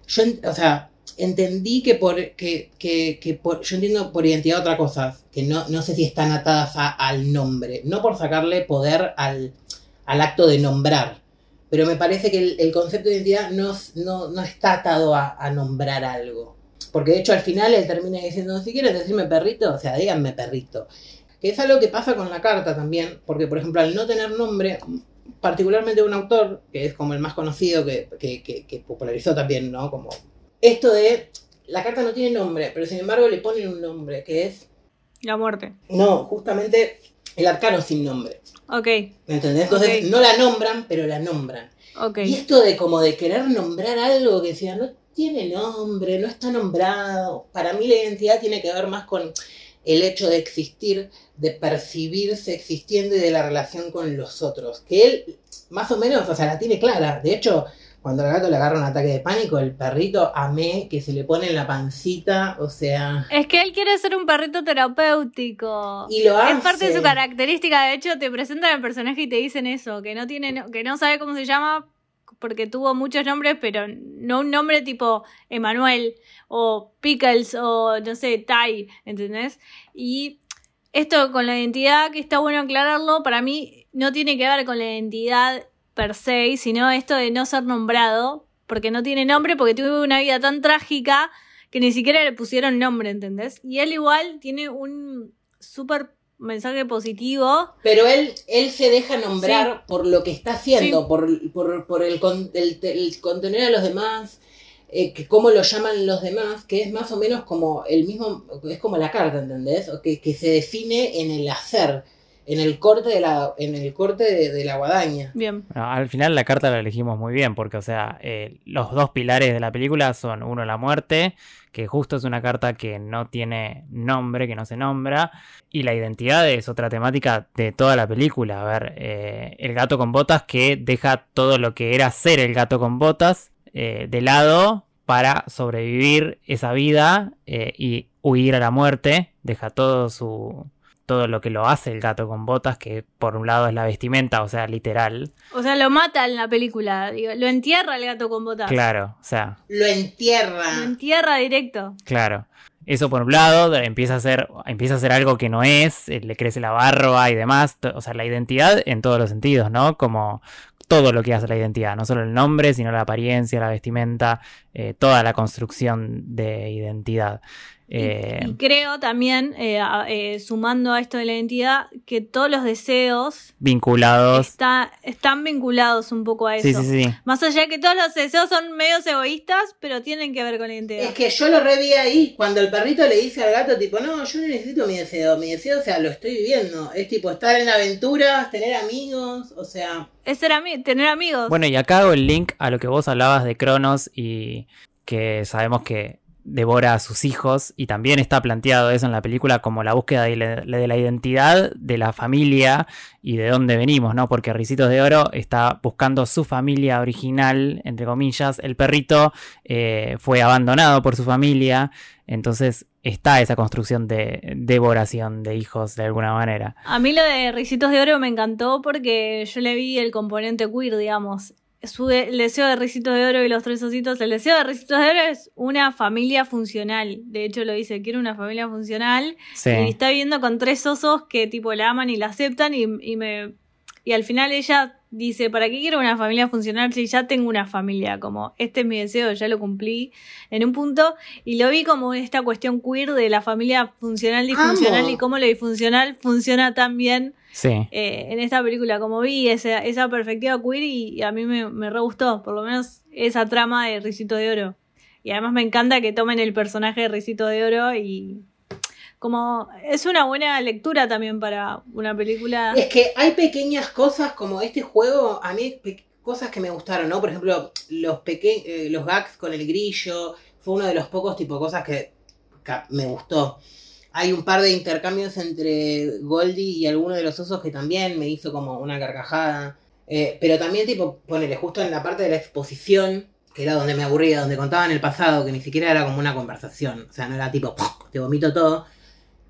Yo, o sea, entendí que por... Que, que, que por yo entiendo por identidad otra cosa, que no, no sé si están atadas a- al nombre, no por sacarle poder al, al acto de nombrar, pero me parece que el, el concepto de identidad no, no, no está atado a, a nombrar algo. Porque de hecho al final él termina diciendo, si quieren decirme perrito, o sea, díganme perrito. Que es algo que pasa con la carta también, porque por ejemplo al no tener nombre, particularmente un autor, que es como el más conocido, que, que, que, que popularizó también, ¿no? Como esto de, la carta no tiene nombre, pero sin embargo le ponen un nombre, que es, La muerte. no, justamente el arcano sin nombre. Ok, ¿Me entendés? Entonces no la nombran, pero la nombran. ok. Y esto de como de querer nombrar algo que decía, no tiene nombre, no está nombrado. Para mí la identidad tiene que ver más con el hecho de existir, de percibirse existiendo y de la relación con los otros. Que él, más o menos, o sea, la tiene clara. De hecho, cuando al gato le agarra un ataque de pánico, el perrito amé que se le pone en la pancita, o sea... Es que él quiere ser un perrito terapéutico. Y lo hace. Es parte de su característica, de hecho te presentan al personaje y te dicen eso, que no tiene, que no sabe cómo se llama porque tuvo muchos nombres, pero no un nombre tipo Emanuel o Pickles o no sé, Tai, ¿entendés? Y esto con la identidad, que está bueno aclararlo, para mí no tiene que ver con la identidad per se, sino esto de no ser nombrado, porque no tiene nombre, porque tuvo una vida tan trágica que ni siquiera le pusieron nombre, ¿entendés? Y él igual tiene un súper mensaje positivo. Pero él, él se deja nombrar por lo que está haciendo, Sí. por, por, por el, con- el, el contener a los demás, eh, que cómo lo llaman los demás, que es más o menos como el mismo, es como la carta, ¿entendés? O que, que se define en el hacer, en el corte de la, en el corte de, de la guadaña. Bien. Bueno, al final la carta la elegimos muy bien, porque, o sea, eh, los dos pilares de la película son uno, la muerte, que justo es una carta que no tiene nombre, que no se nombra, y la identidad es otra temática de toda la película. A ver, eh, el gato con botas que deja todo lo que era ser el gato con botas eh, de lado para sobrevivir esa vida eh, y huir a la muerte, deja todo su... Todo lo que lo hace el gato con botas, que por un lado es la vestimenta, o sea, literal, O sea, lo mata en la película. digo, lo entierra el gato con botas. Claro, o sea, Lo entierra. Lo entierra directo. claro. Eso por un lado, de- empieza a ser, empieza a ser algo que no es, eh, le crece la barba y demás, o sea, la identidad en todos los sentidos, ¿no? Como todo lo que hace la identidad, no solo el nombre, sino la apariencia, la vestimenta, eh, toda la construcción de identidad. Y- Eh, Y, creo también, eh, eh, sumando a esto de la identidad, que todos los deseos vinculados. está- están vinculados un poco a eso. Sí, sí, sí. Más allá de que todos los deseos son medios egoístas, pero tienen que ver con la identidad. Es que yo lo reví ahí, cuando el perrito le dice al gato, tipo, no, yo no necesito mi deseo, mi deseo, o sea, lo estoy viviendo. Es tipo estar en aventuras, tener amigos, o sea, Es ser ami- tener amigos. Bueno, y acá hago el link a lo que vos hablabas de Cronos y que sabemos que devora a sus hijos y también está planteado eso en la película como la búsqueda de la, de la identidad de la familia y de dónde venimos, ¿no? Porque Ricitos de Oro está buscando su familia original, entre comillas, el perrito eh, fue abandonado por su familia, entonces está esa construcción de devoración de hijos de alguna manera. A mí lo de Ricitos de Oro me encantó porque yo le vi el componente queer, digamos. Su de- el deseo de Ricitos de Oro y los tres ositos. El deseo de Ricitos de Oro es una familia funcional. De hecho, lo dice: quiero una familia funcional. Sí. Y está viviendo con tres osos que tipo la aman y la aceptan. Y, y me. Y al final ella dice: ¿Para qué quiero una familia funcional si ya tengo una familia? Como, este es mi deseo, ya lo cumplí en un punto. Y lo vi como esta cuestión queer de la familia funcional disfuncional Amo. y cómo lo disfuncional funciona tan bien Sí. eh, en esta película. Como vi esa, esa perspectiva queer y, y a mí me, me re gustó, por lo menos esa trama de Risito de Oro. Y además me encanta que tomen el personaje de Risito de Oro y como es una buena lectura también para una película. Es que hay pequeñas cosas como este juego, a mí cosas que me gustaron, ¿no? Por ejemplo, los peque eh, los gags con el grillo, fue uno de los pocos tipo cosas que me gustó. Hay un par de intercambios entre Goldie y alguno de los osos que también me hizo como una carcajada. Eh, pero también, tipo, ponele justo en la parte de la exposición, que era donde me aburría, donde contaban el pasado, que ni siquiera era como una conversación. O sea, no era tipo, te vomito todo.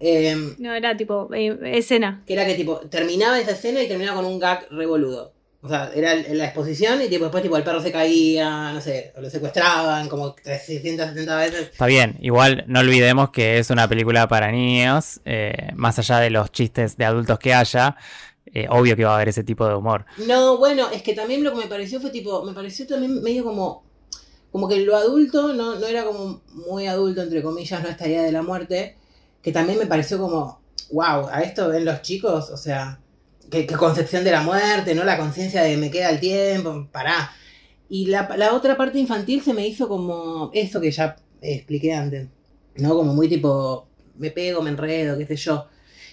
Em, No, era tipo eh, escena. que era que tipo, terminaba esa escena y terminaba con un gag revoludo. O sea, era la exposición y tipo, después tipo el perro se caía, no sé, o lo secuestraban como 370 veces. Está bien, igual no olvidemos que es una película para niños, eh, más allá de los chistes de adultos que haya, eh, obvio que va a haber ese tipo de humor. No, bueno, es que también lo que me pareció fue tipo, me pareció también medio como como que lo adulto no, no era como muy adulto, entre comillas, no esta idea de la muerte, que también me pareció como, wow, a esto ven los chicos, o sea, qué, concepción de la muerte, ¿no? La conciencia de me queda el tiempo, pará. Y la, la, otra parte infantil se me hizo como eso que ya expliqué antes, ¿no? Como muy tipo, me pego, me enredo, qué sé yo.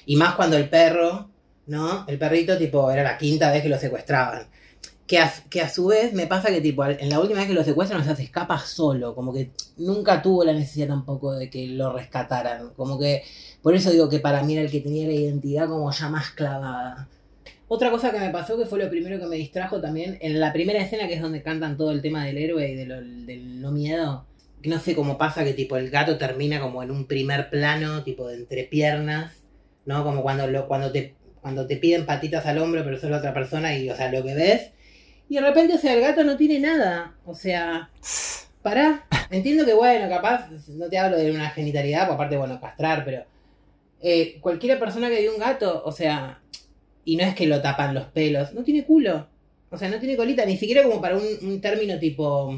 Y más cuando el perro, ¿no? El perrito, tipo, era la quinta vez que lo secuestraban. Que a, que a su vez me pasa que, tipo, en la última vez que lo secuestran, o sea, se escapa solo. Como que nunca tuvo la necesidad tampoco de que lo rescataran. Como que, por eso digo que para mí era el que tenía la identidad como ya más clavada. Otra cosa que me pasó, que fue lo primero que me distrajo también, en la primera escena, que es donde cantan todo el tema del héroe y del no miedo, que no sé cómo pasa que tipo el gato termina como en un primer plano, tipo de entrepiernas, ¿no? Como cuando, lo, cuando, te, cuando te piden patitas al hombro, pero solo otra persona y, o sea, lo que ves. Y de repente, o sea, el gato no tiene nada. O sea, pará. Entiendo que, bueno, capaz, no te hablo de una genitalidad, aparte, bueno, castrar, pero eh, cualquier persona que vio un gato, o sea, y no es que lo tapan los pelos, no tiene culo. O sea, no tiene colita, ni siquiera como para un, término tipo,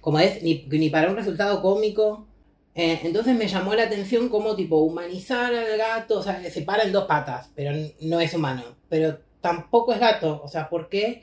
como es, ni, ni para un resultado cómico. Eh, entonces me llamó la atención como tipo humanizar al gato, o sea, se para en dos patas, pero no es humano. Pero tampoco es gato, o sea, ¿por qué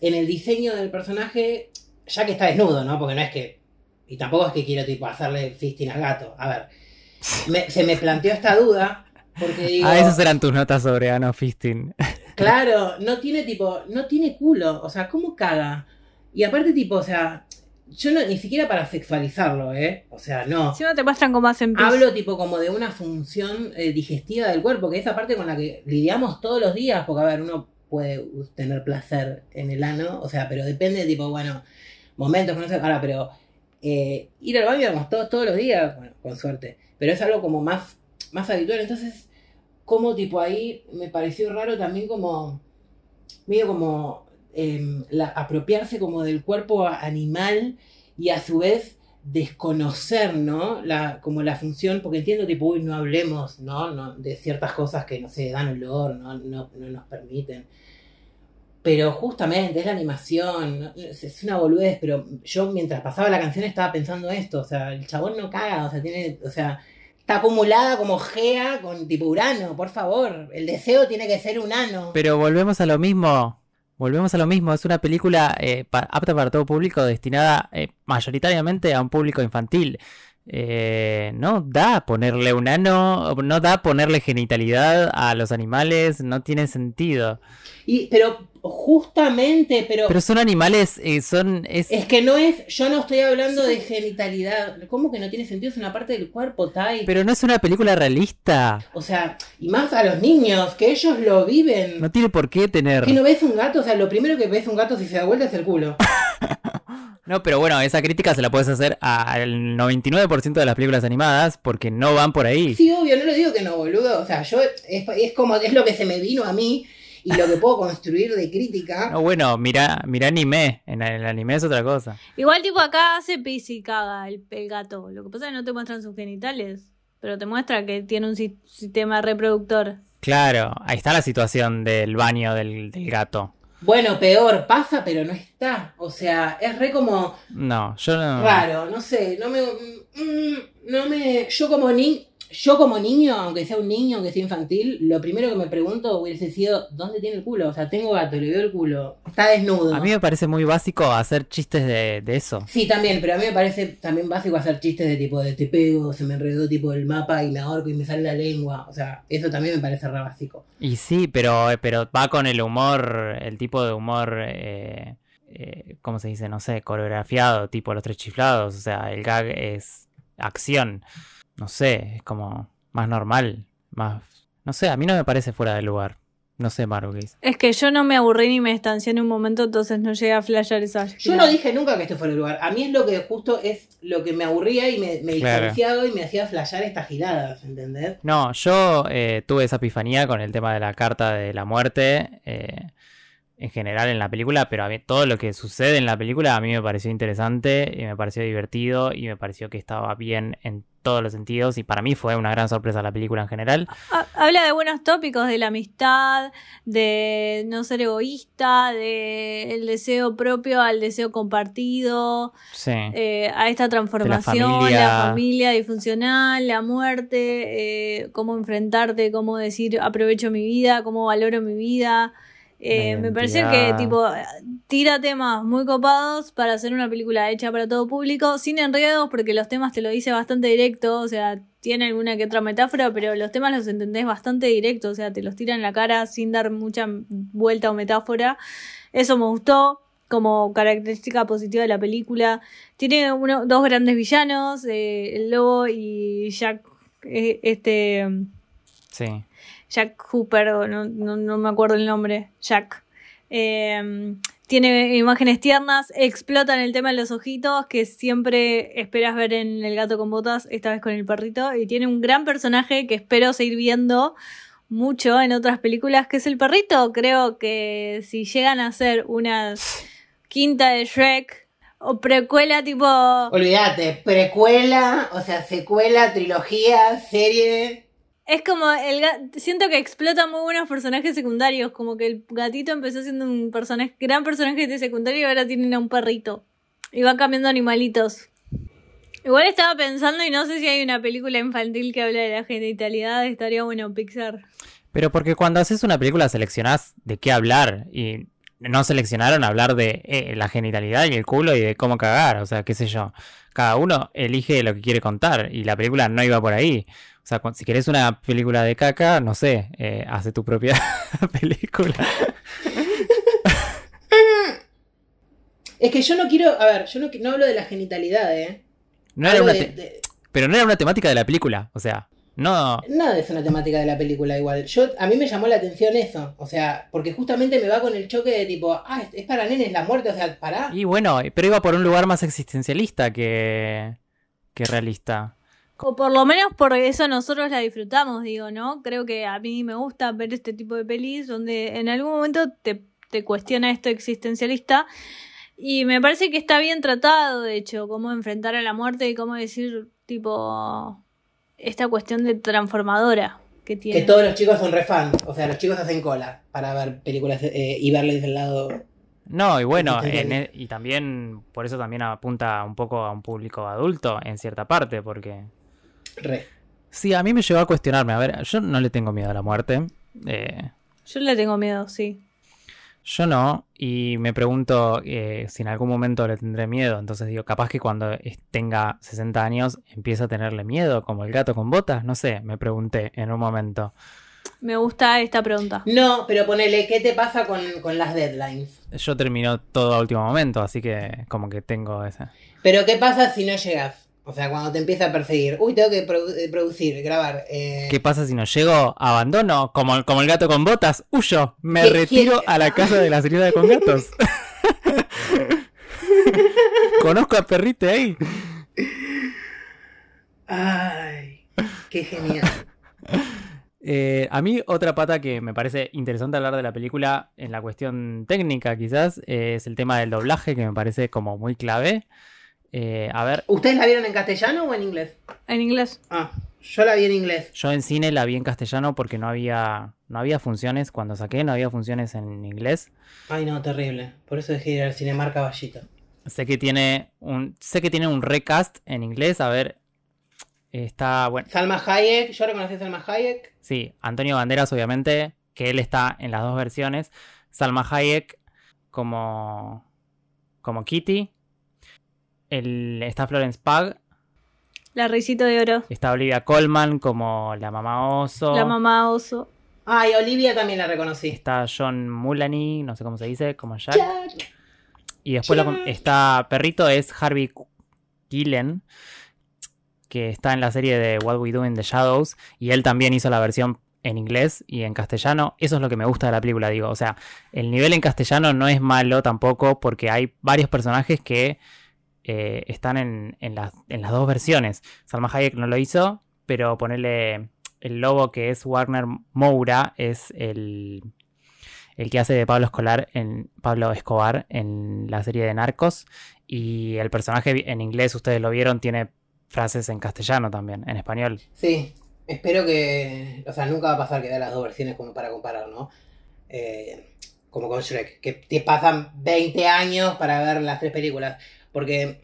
en el diseño del personaje, ya que está desnudo, ¿no? Porque no es que, y tampoco es que quiero tipo hacerle fisting al gato. A ver, se me planteó esta duda porque digo, ah, esas eran tus notas sobre Ano Fisting. Claro, no tiene tipo, no tiene culo, o sea, ¿cómo caga? Y aparte tipo, o sea, yo no, ni siquiera para sexualizarlo, ¿eh? O sea, no. Si no te muestran cómo hacen Hablo tipo como de una función eh, digestiva del cuerpo, que es esa parte con la que lidiamos todos los días, porque a ver, uno puede tener placer en el ano, o sea, pero depende, tipo, bueno, momentos, no sé, ahora, pero eh, ir al baño, digamos, todos, todos los días, bueno, con suerte, pero es algo como más más habitual. Entonces, como tipo ahí me pareció raro también como, medio como em, la, apropiarse como del cuerpo animal y a su vez desconocer, ¿no? La, como la función, porque entiendo tipo, uy, no hablemos, ¿no? no de ciertas cosas que, no sé, dan olor, ¿no? No, no nos permiten. Pero justamente es la animación, es una boludez, pero yo mientras pasaba la canción estaba pensando esto, o sea, el chabón no caga, o sea, tiene, o sea, Está acumulada como Gea con tipo Urano, por favor. El deseo tiene que ser un ano. Pero volvemos a lo mismo. Volvemos a lo mismo. Es una película eh, apta para todo público, destinada eh, mayoritariamente a un público infantil. Eh, no da ponerle un ano, no da ponerle genitalidad a los animales, no tiene sentido. Y, pero justamente, pero... Pero son animales, eh, son... Es... que no es, yo no estoy hablando de genitalidad. ¿Cómo que no tiene sentido? Es una parte del cuerpo, Tai. Pero no es una película realista. O sea, y más a los niños, que ellos lo viven. No tiene por qué tener... ¿Que no ves un gato? O sea, lo primero que ves un gato si se da vuelta es el culo. No, pero bueno, esa crítica se la puedes hacer al 99% de las películas animadas porque no van por ahí. Sí, obvio, no lo digo que no, boludo. O sea, yo es, es como, es lo que se me vino a mí y lo que puedo construir de crítica. No, bueno, mira, mira anime. En el anime es otra cosa. Igual, tipo, acá hace pis y caga el, gato. Lo que pasa es que no te muestran sus genitales, pero te muestra que tiene un sistema reproductor. Claro, ahí está la situación del baño del, gato. Bueno, peor, pasa, pero no está. O sea, es re como. No, yo no. Raro, no sé, no me. Mm, no me. Yo como ni yo como niño, aunque sea un niño, aunque sea infantil, lo primero que me pregunto hubiese sido, ¿dónde tiene el culo? O sea, tengo gato, le veo el culo, está desnudo. A mí me parece muy básico hacer chistes de, eso. Sí, también, pero a mí me parece también básico hacer chistes de tipo de te pego, se me enredó tipo el mapa y me ahorco y me sale la lengua. O sea, eso también me parece re básico. Y sí, pero, pero va con el humor, el tipo de humor... Eh, eh, ¿Cómo se dice? No sé, coreografiado, tipo los tres chiflados. O sea, el gag es acción no sé, es como más normal, más... No sé, a mí no me parece fuera de lugar. No sé, Maru, Es que yo no me aburrí ni me estancié en un momento, entonces no llegué a flashear esa. Yo no dije nunca que esto fuera de lugar. A mí es lo que justo es lo que me aburría y me, me distanciado y me hacía flashear estas giladas, ¿entendés? No, yo eh, tuve esa epifanía con el tema de la carta de la muerte. Eh, en general en la película, pero a mí todo lo que sucede en la película a mí me pareció interesante y me pareció divertido y me pareció que estaba bien en todos los sentidos y para mí fue una gran sorpresa la película en general. Ha- Habla de buenos tópicos, de la amistad, de no ser egoísta, de el deseo propio al deseo compartido, Sí. eh, a esta transformación, familia. la familia disfuncional, la muerte, eh, cómo enfrentarte, cómo decir aprovecho mi vida, cómo valoro mi vida. Eh, me parece que tipo tira temas muy copados para hacer una película hecha para todo público, sin enredos, porque los temas te lo dice bastante directo, o sea, tiene alguna que otra metáfora, pero los temas los entendés bastante directo, o sea, te los tiran en la cara sin dar mucha vuelta o metáfora. Eso me gustó como característica positiva de la película. Tiene uno, dos grandes villanos, eh, el lobo y Jack, eh, este, Sí. Jack Hooper, o no, no, no me acuerdo el nombre, Jack. Eh, tiene imágenes tiernas, explotan el tema de los ojitos que siempre esperas ver en El gato con botas, esta vez con el perrito, y tiene un gran personaje que espero seguir viendo mucho en otras películas, que es el perrito. Creo que si llegan a hacer una quinta de Shrek o precuela tipo... Olvídate, precuela, o sea, secuela, trilogía, serie. Es como el ga- siento que explota muy buenos personajes secundarios, como que el gatito empezó siendo un personaje, gran personaje de secundario y ahora tienen a un perrito. Y van cambiando animalitos. Igual estaba pensando y no sé si hay una película infantil que habla de la genitalidad, estaría bueno Pixar. Pero porque cuando haces una película seleccionás de qué hablar y no seleccionaron hablar de eh, la genitalidad y el culo y de cómo cagar, o sea, qué sé yo. Cada uno elige lo que quiere contar y la película no iba por ahí. O sea, si querés una película de caca, no sé, eh, hace tu propia película. Es que yo no quiero, a ver, yo no, no hablo de la genitalidad, ¿eh? No era Hablo una de- te- de- Pero no era una temática de la película, o sea, no... Nada es una temática de la película igual. Yo, a mí me llamó la atención eso. O sea, porque justamente me va con el choque de tipo, ah, es, es para nenes la muerte, o sea, pará. Y bueno, pero iba por un lugar más existencialista que, que realista. O por lo menos por eso nosotros la disfrutamos, digo, ¿no? Creo que a mí me gusta ver este tipo de pelis donde en algún momento te, te cuestiona esto existencialista. Y me parece que está bien tratado, de hecho, cómo enfrentar a la muerte y cómo decir, tipo, esta cuestión de transformadora que tiene. Que todos los chicos son re fan. O sea, los chicos hacen cola para ver películas eh, y verles del lado. No, y bueno, en e- y también, por eso también apunta un poco a un público adulto en cierta parte, porque... Re. Sí, a mí me llevó a cuestionarme, a ver, yo no le tengo miedo a la muerte, eh, Yo le tengo miedo, sí. Yo no, y me pregunto eh, si en algún momento le tendré miedo, entonces digo, capaz que cuando tenga 60 años empieza a tenerle miedo, como el gato con botas, no sé, me pregunté en un momento. Me gusta esta pregunta. No, pero ponele, ¿qué te pasa con, con las deadlines? Yo terminó todo a último momento, así que como que tengo esa... Pero ¿qué pasa si no llegas? O sea, cuando te empieza a perseguir. Uy, tengo que produ- eh, producir, grabar. eh, ¿Qué pasa si no llego? ¿Abandono? Como, como el gato con botas, huyo, me ¿Qué- retiro qué- a la casa de la señora con gatos. Conozco a Perrite ahí. Ay, qué genial. Eh, a mí otra pata que me parece interesante hablar de la película en la cuestión técnica quizás eh, es el tema del doblaje que me parece como muy clave. Eh, a ver, ¿Ustedes la vieron en castellano o en inglés? En inglés. Ah, yo la vi en inglés. yo en cine la vi en castellano porque no había, no había funciones, cuando saqué no había funciones en inglés. Ay, no, terrible. Por eso dejé de ir al Cinemar Caballito. Sé que tiene un, sé que tiene un recast en inglés, a ver, está, bueno, Salma Hayek, yo reconocí a Salma Hayek. sí, Antonio Banderas obviamente, que él está en las dos versiones, Salma Hayek como, como Kitty, el, está Florence Pugh, La risito de oro. está Olivia Colman como la mamá oso, La mamá oso. Ay, Olivia también la reconocí. está John Mulaney, no sé cómo se dice, como Jack, Jack. Y después está Perrito, es Harvey Killen, que está en la serie de What We Do in the Shadows, y él también hizo la versión en inglés y en castellano. Eso es lo que me gusta de la película, digo. O sea, el nivel en castellano no es malo tampoco, porque hay varios personajes que eh, están en, las, dos versiones. Salma Hayek no lo hizo, pero ponerle el lobo que es Warner Moura es el, que hace de Pablo Escolar en Pablo Escobar en la serie de Narcos y el personaje en inglés ustedes lo vieron tiene frases en castellano también, en español. Sí, espero que. O sea, nunca va a pasar que vea las dos versiones como para comparar, ¿no? Eh, como con Shrek, que te pasan 20 años para ver las tres películas. Porque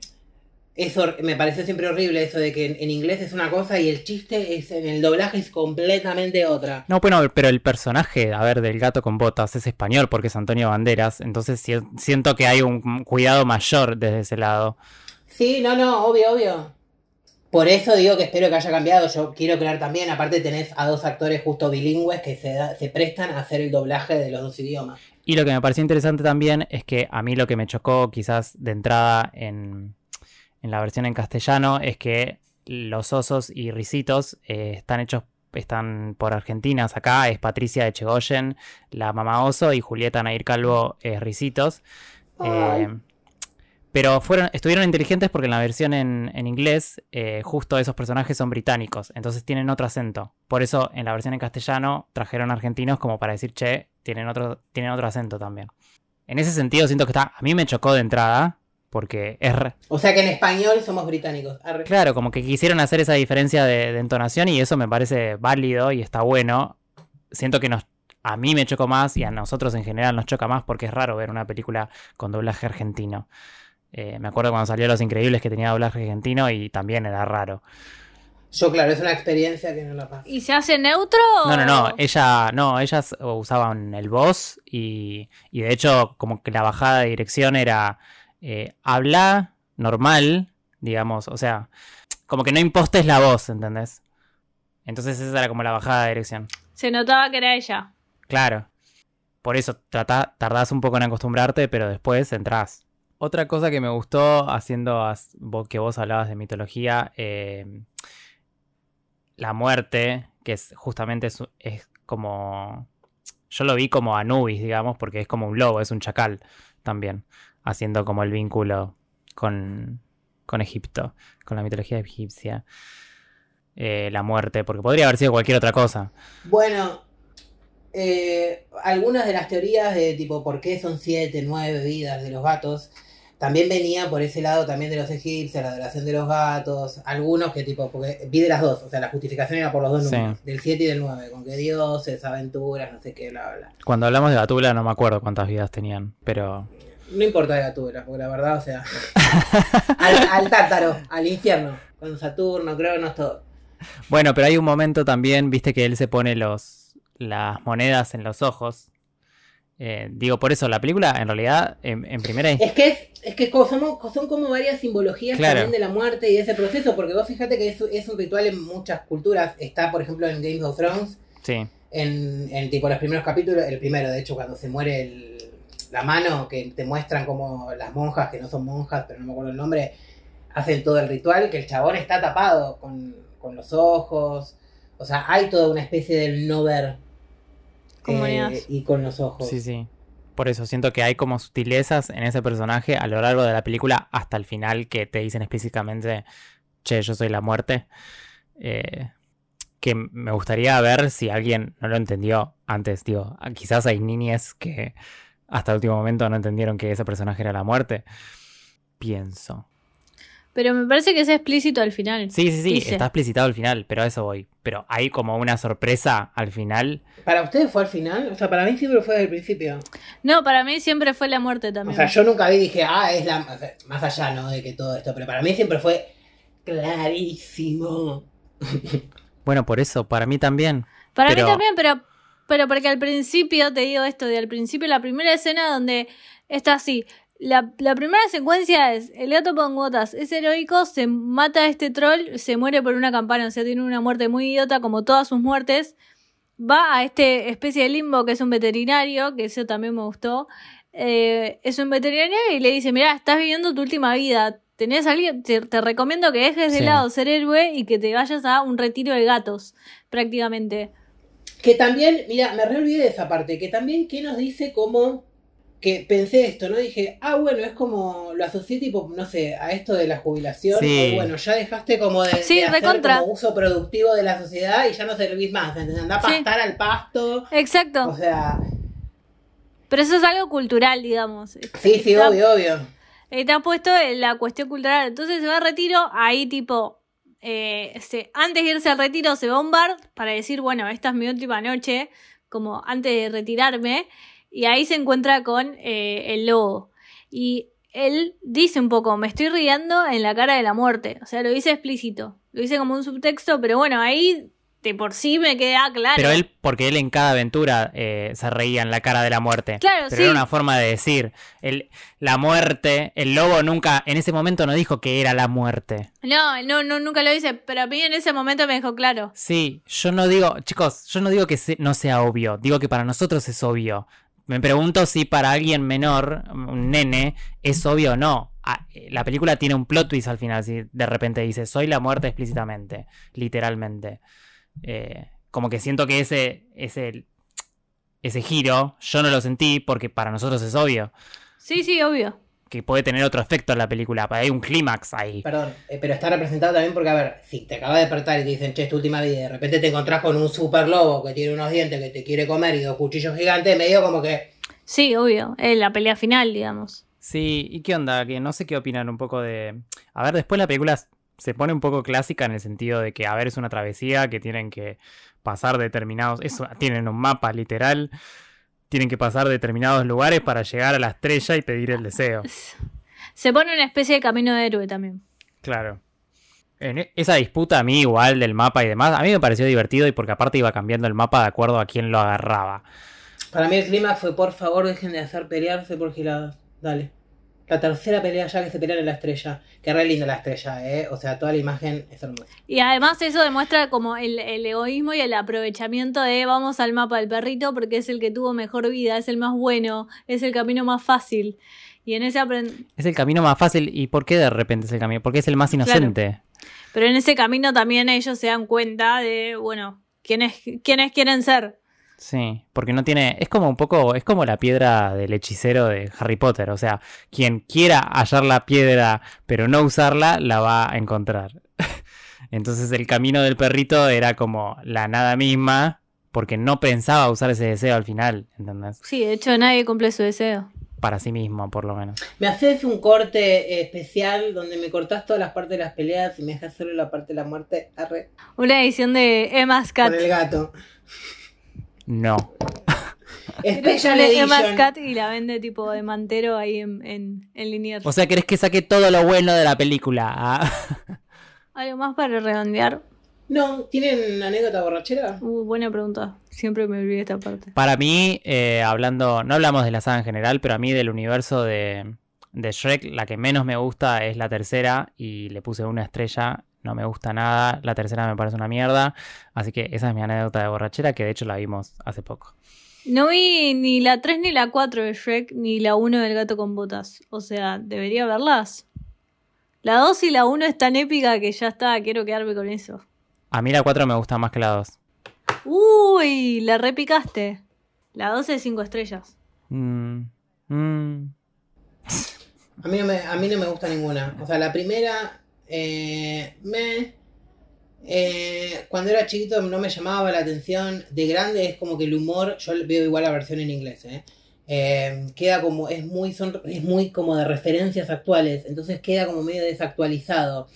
eso me pareció siempre horrible, eso de que en, en inglés es una cosa y el chiste es en el doblaje es completamente otra. No, bueno, pero el personaje, a ver, del gato con botas es español porque es Antonio Banderas, entonces si- siento que hay un cuidado mayor desde ese lado. Sí, no, no, obvio, obvio. Por eso digo que espero que haya cambiado. Yo quiero creer también, aparte tenés a dos actores justo bilingües que se, da- se prestan a hacer el doblaje de los dos idiomas. Y lo que me pareció interesante también es que a mí lo que me chocó quizás de entrada en, en la versión en castellano es que los osos y risitos eh, están hechos, están por argentinas acá, es Patricia Echegoyen, la mamá oso, y Julieta Nair Calvo es risitos. Eh, pero fueron, estuvieron inteligentes porque en la versión en, en inglés, eh, justo esos personajes son británicos, entonces tienen otro acento. Por eso en la versión en castellano trajeron argentinos como para decir, che, tienen otro, tienen otro acento también. En ese sentido siento que está, a mí me chocó de entrada, porque es re- O sea que en español somos británicos. Arre. claro, como que quisieron hacer esa diferencia de, de entonación y eso me parece válido y está bueno. Siento que nos, a mí me chocó más y a nosotros en general nos choca más porque es raro ver una película con doblaje argentino. Eh, me acuerdo cuando salió Los Increíbles que tenía doblaje argentino y también era raro. Yo, claro, es una experiencia que no la paso. ¿Y se hace neutro? No, no, no, ella, no, ellas usaban el voz y, y de hecho como que la bajada de dirección era eh, habla normal, digamos, o sea, como que no impostes la voz, ¿entendés? Entonces esa era como la bajada de dirección. Se notaba que era ella. Claro. Por eso trata, tardás un poco en acostumbrarte, pero después entrás. Otra cosa que me gustó, haciendo as- vos- que vos hablabas de mitología, eh, la muerte, que es justamente es, como... Yo lo vi como Anubis, digamos, porque es como un lobo, es un chacal también, haciendo como el vínculo con, con Egipto, con la mitología egipcia. Eh, la muerte, porque podría haber sido cualquier otra cosa. Bueno, eh, algunas de las teorías de tipo por qué son siete, nueve vidas de los gatos, también venía por ese lado también de los egipcios, la adoración de los gatos, algunos que tipo, porque vi de las dos, o sea, la justificación era por los dos Sí. números, del 7 y del 9, con que dioses, aventuras, no sé qué, bla, bla. Cuando hablamos de Gatula no me acuerdo cuántas vidas tenían, pero No importa de Gatúbela, porque la verdad, o sea, al, al tártaro, al infierno, con Saturno, Cronos, todo. bueno, pero hay un momento también, viste que él se pone los las monedas en los ojos. Eh, digo, por eso la película en realidad en, en primera Es que, es, es que somos- son como varias simbologías Claro. también de la muerte y de ese proceso, porque vos fíjate que es, es un ritual en muchas culturas. Está, por ejemplo, en Game of Thrones, sí, en, en tipo los primeros capítulos, el primero, de hecho, cuando se muere el- la mano, que te muestran como las monjas, que no son monjas, pero no me acuerdo el nombre, hacen todo el ritual, que el chabón está tapado con, con los ojos. O sea, hay toda una especie del no ver. Eh, y con los ojos. sí, sí. Por eso siento que hay como sutilezas en ese personaje a lo largo de la película hasta el final que te dicen explícitamente, che, yo soy la muerte. Eh, que me gustaría ver si alguien no lo entendió antes, digo, ah, quizás hay niñas que hasta el último momento no entendieron que ese personaje era la muerte. Pienso. Pero me parece que es explícito al final. Sí, sí, sí, Dice. está explicitado al final, pero a eso voy. Pero hay como una sorpresa al final. ¿Para ustedes fue al final? O sea, para mí siempre fue desde el principio. No, para mí siempre fue la muerte O también. sea, yo nunca vi y dije, ah, es la. o sea, más allá, ¿no? De que todo esto. Pero para mí siempre fue clarísimo. Bueno, por eso, para mí también. Para Pero- mí también, pero, pero porque al principio, te digo esto, de al principio la primera escena donde está así. La, la primera secuencia es, el gato con botas es heroico, se mata a este troll, se muere por una campana, o sea, tiene una muerte muy idiota como todas sus muertes. Va a este especie de limbo que es un veterinario, que eso también me gustó. Eh, es un veterinario y le dice, mira, estás viviendo tu última vida. Tenés alguien, te, te recomiendo que dejes de Sí. lado ser héroe y que te vayas a un retiro de gatos, prácticamente. Que también, mira, me re olvidé de esa parte. Que también, ¿qué nos dice como. Que pensé esto, ¿no? Dije, ah, bueno, es como. Lo asocié tipo, no sé, a esto de la jubilación. Sí. o bueno, ya dejaste como de, Sí, de hacer recontra. como uso productivo de la sociedad y ya no servís más. ¿entendés? Andá a Sí. pastar al pasto. Exacto. O sea, Pero eso es algo cultural, digamos. sí, sí, Está- obvio, obvio. Está puesto en la cuestión cultural. Entonces se va a retiro, ahí tipo eh, se- antes de irse al retiro se va a un bar para decir, bueno, esta es mi última noche, como antes de retirarme, y ahí se encuentra con eh, el lobo. Y él dice un poco, me estoy riendo en la cara de la muerte, o sea, lo dice explícito, lo dice como un subtexto, pero bueno, ahí de por sí me queda claro. Pero él, porque él en cada aventura eh, se reía en la cara de la muerte. Claro, Pero sí. era una forma de decir. El, la muerte, el lobo nunca, en ese momento no dijo que era la muerte. No, no, no, nunca lo dice, pero a mí en ese momento me dejó claro. Sí, yo no digo, chicos, yo no digo que se- no sea obvio, digo que para nosotros es obvio. Me pregunto si para alguien menor, un nene, es obvio o no. Ah, eh, La película tiene un plot twist al final, si de repente dice, soy la muerte explícitamente, literalmente. Eh, como que siento que ese, ese, ese giro yo no lo sentí porque para nosotros es obvio. Sí, sí, obvio. Que puede tener otro efecto en la película, hay un clímax ahí. Perdón, eh, pero está representado también porque, a ver, si te acabas de despertar y te dicen, che, es tu última vida, y de repente te encontrás con un super lobo que tiene unos dientes que te quiere comer y dos cuchillos gigantes, medio como que. Sí, obvio. Es la pelea final, digamos. Sí, ¿y qué onda? Que no sé qué opinan un poco de... A ver, después la película se pone un poco clásica en el sentido de que, a ver, es una travesía que tienen que pasar determinados... Eso, tienen un mapa literal, tienen que pasar determinados lugares para llegar a la estrella y pedir el deseo. Se pone una especie de camino de héroe también. Claro. En e- esa disputa a mí igual del mapa y demás, a mí me pareció divertido y porque aparte iba cambiando el mapa de acuerdo a quién lo agarraba. Para mí el clima fue, por favor, dejen de hacer pelearse por giladas. Dale. La tercera pelea ya que se pelean en la estrella. Que re linda la estrella, ¿eh? O sea, toda la imagen es hermosa. Y además eso demuestra como el, el egoísmo y el aprovechamiento de vamos al mapa del perrito porque es el que tuvo mejor vida, es el más bueno, es el camino más fácil. Y en ese Es el camino más fácil y ¿por qué de repente es el camino? Porque es el más inocente. pero en ese camino también ellos se dan cuenta de, bueno, quiénes, quiénes quieren ser. Sí, porque no tiene. Es como un poco. Es como la piedra del hechicero de Harry Potter. O sea, quien quiera hallar la piedra pero no usarla, la va a encontrar. Entonces el camino del perrito era como la nada misma. Porque no pensaba usar ese deseo al final, ¿entendés? Sí, de hecho nadie cumple su deseo. Para sí mismo, por lo menos. ¿Me haces un corte eh, especial donde me cortás todas las partes de las peleas y me dejas solo la parte de la muerte? Arre. Una edición de Emma's Cat. Con el gato. No. Special Edition. Cat y la vende tipo de mantero ahí en, en, en Liniers. O sea, querés que saque todo lo bueno de la película. Ah. ¿Algo más para redondear? No, ¿tienen anécdota borrachera? Uh, buena pregunta. Siempre me olvidé esta parte. Para mí, eh, hablando, no hablamos de la saga en general, pero a mí del universo de, de Shrek, la que menos me gusta es la tercera y le puse una estrella, no me gusta nada, la tercera me parece una mierda, así que esa es mi anécdota de borrachera, que de hecho la vimos hace poco. No vi ni la 3 ni la 4 de Shrek, ni la 1 del gato con botas. O sea, debería verlas. La 2 y la 1 es tan épica que ya está, quiero quedarme con eso. A mí la 4 me gusta más que la 2. Uy, la repicaste. La 2 es 5 estrellas. Mm, mm. A mí no me, a mí no me gusta ninguna. O sea, la primera eh, me... eh, cuando era chiquito no me llamaba la atención. De grande es como que el humor, yo veo igual la versión en inglés, ¿eh? Queda como, es muy, son, es muy como de referencias actuales, entonces queda como medio desactualizado.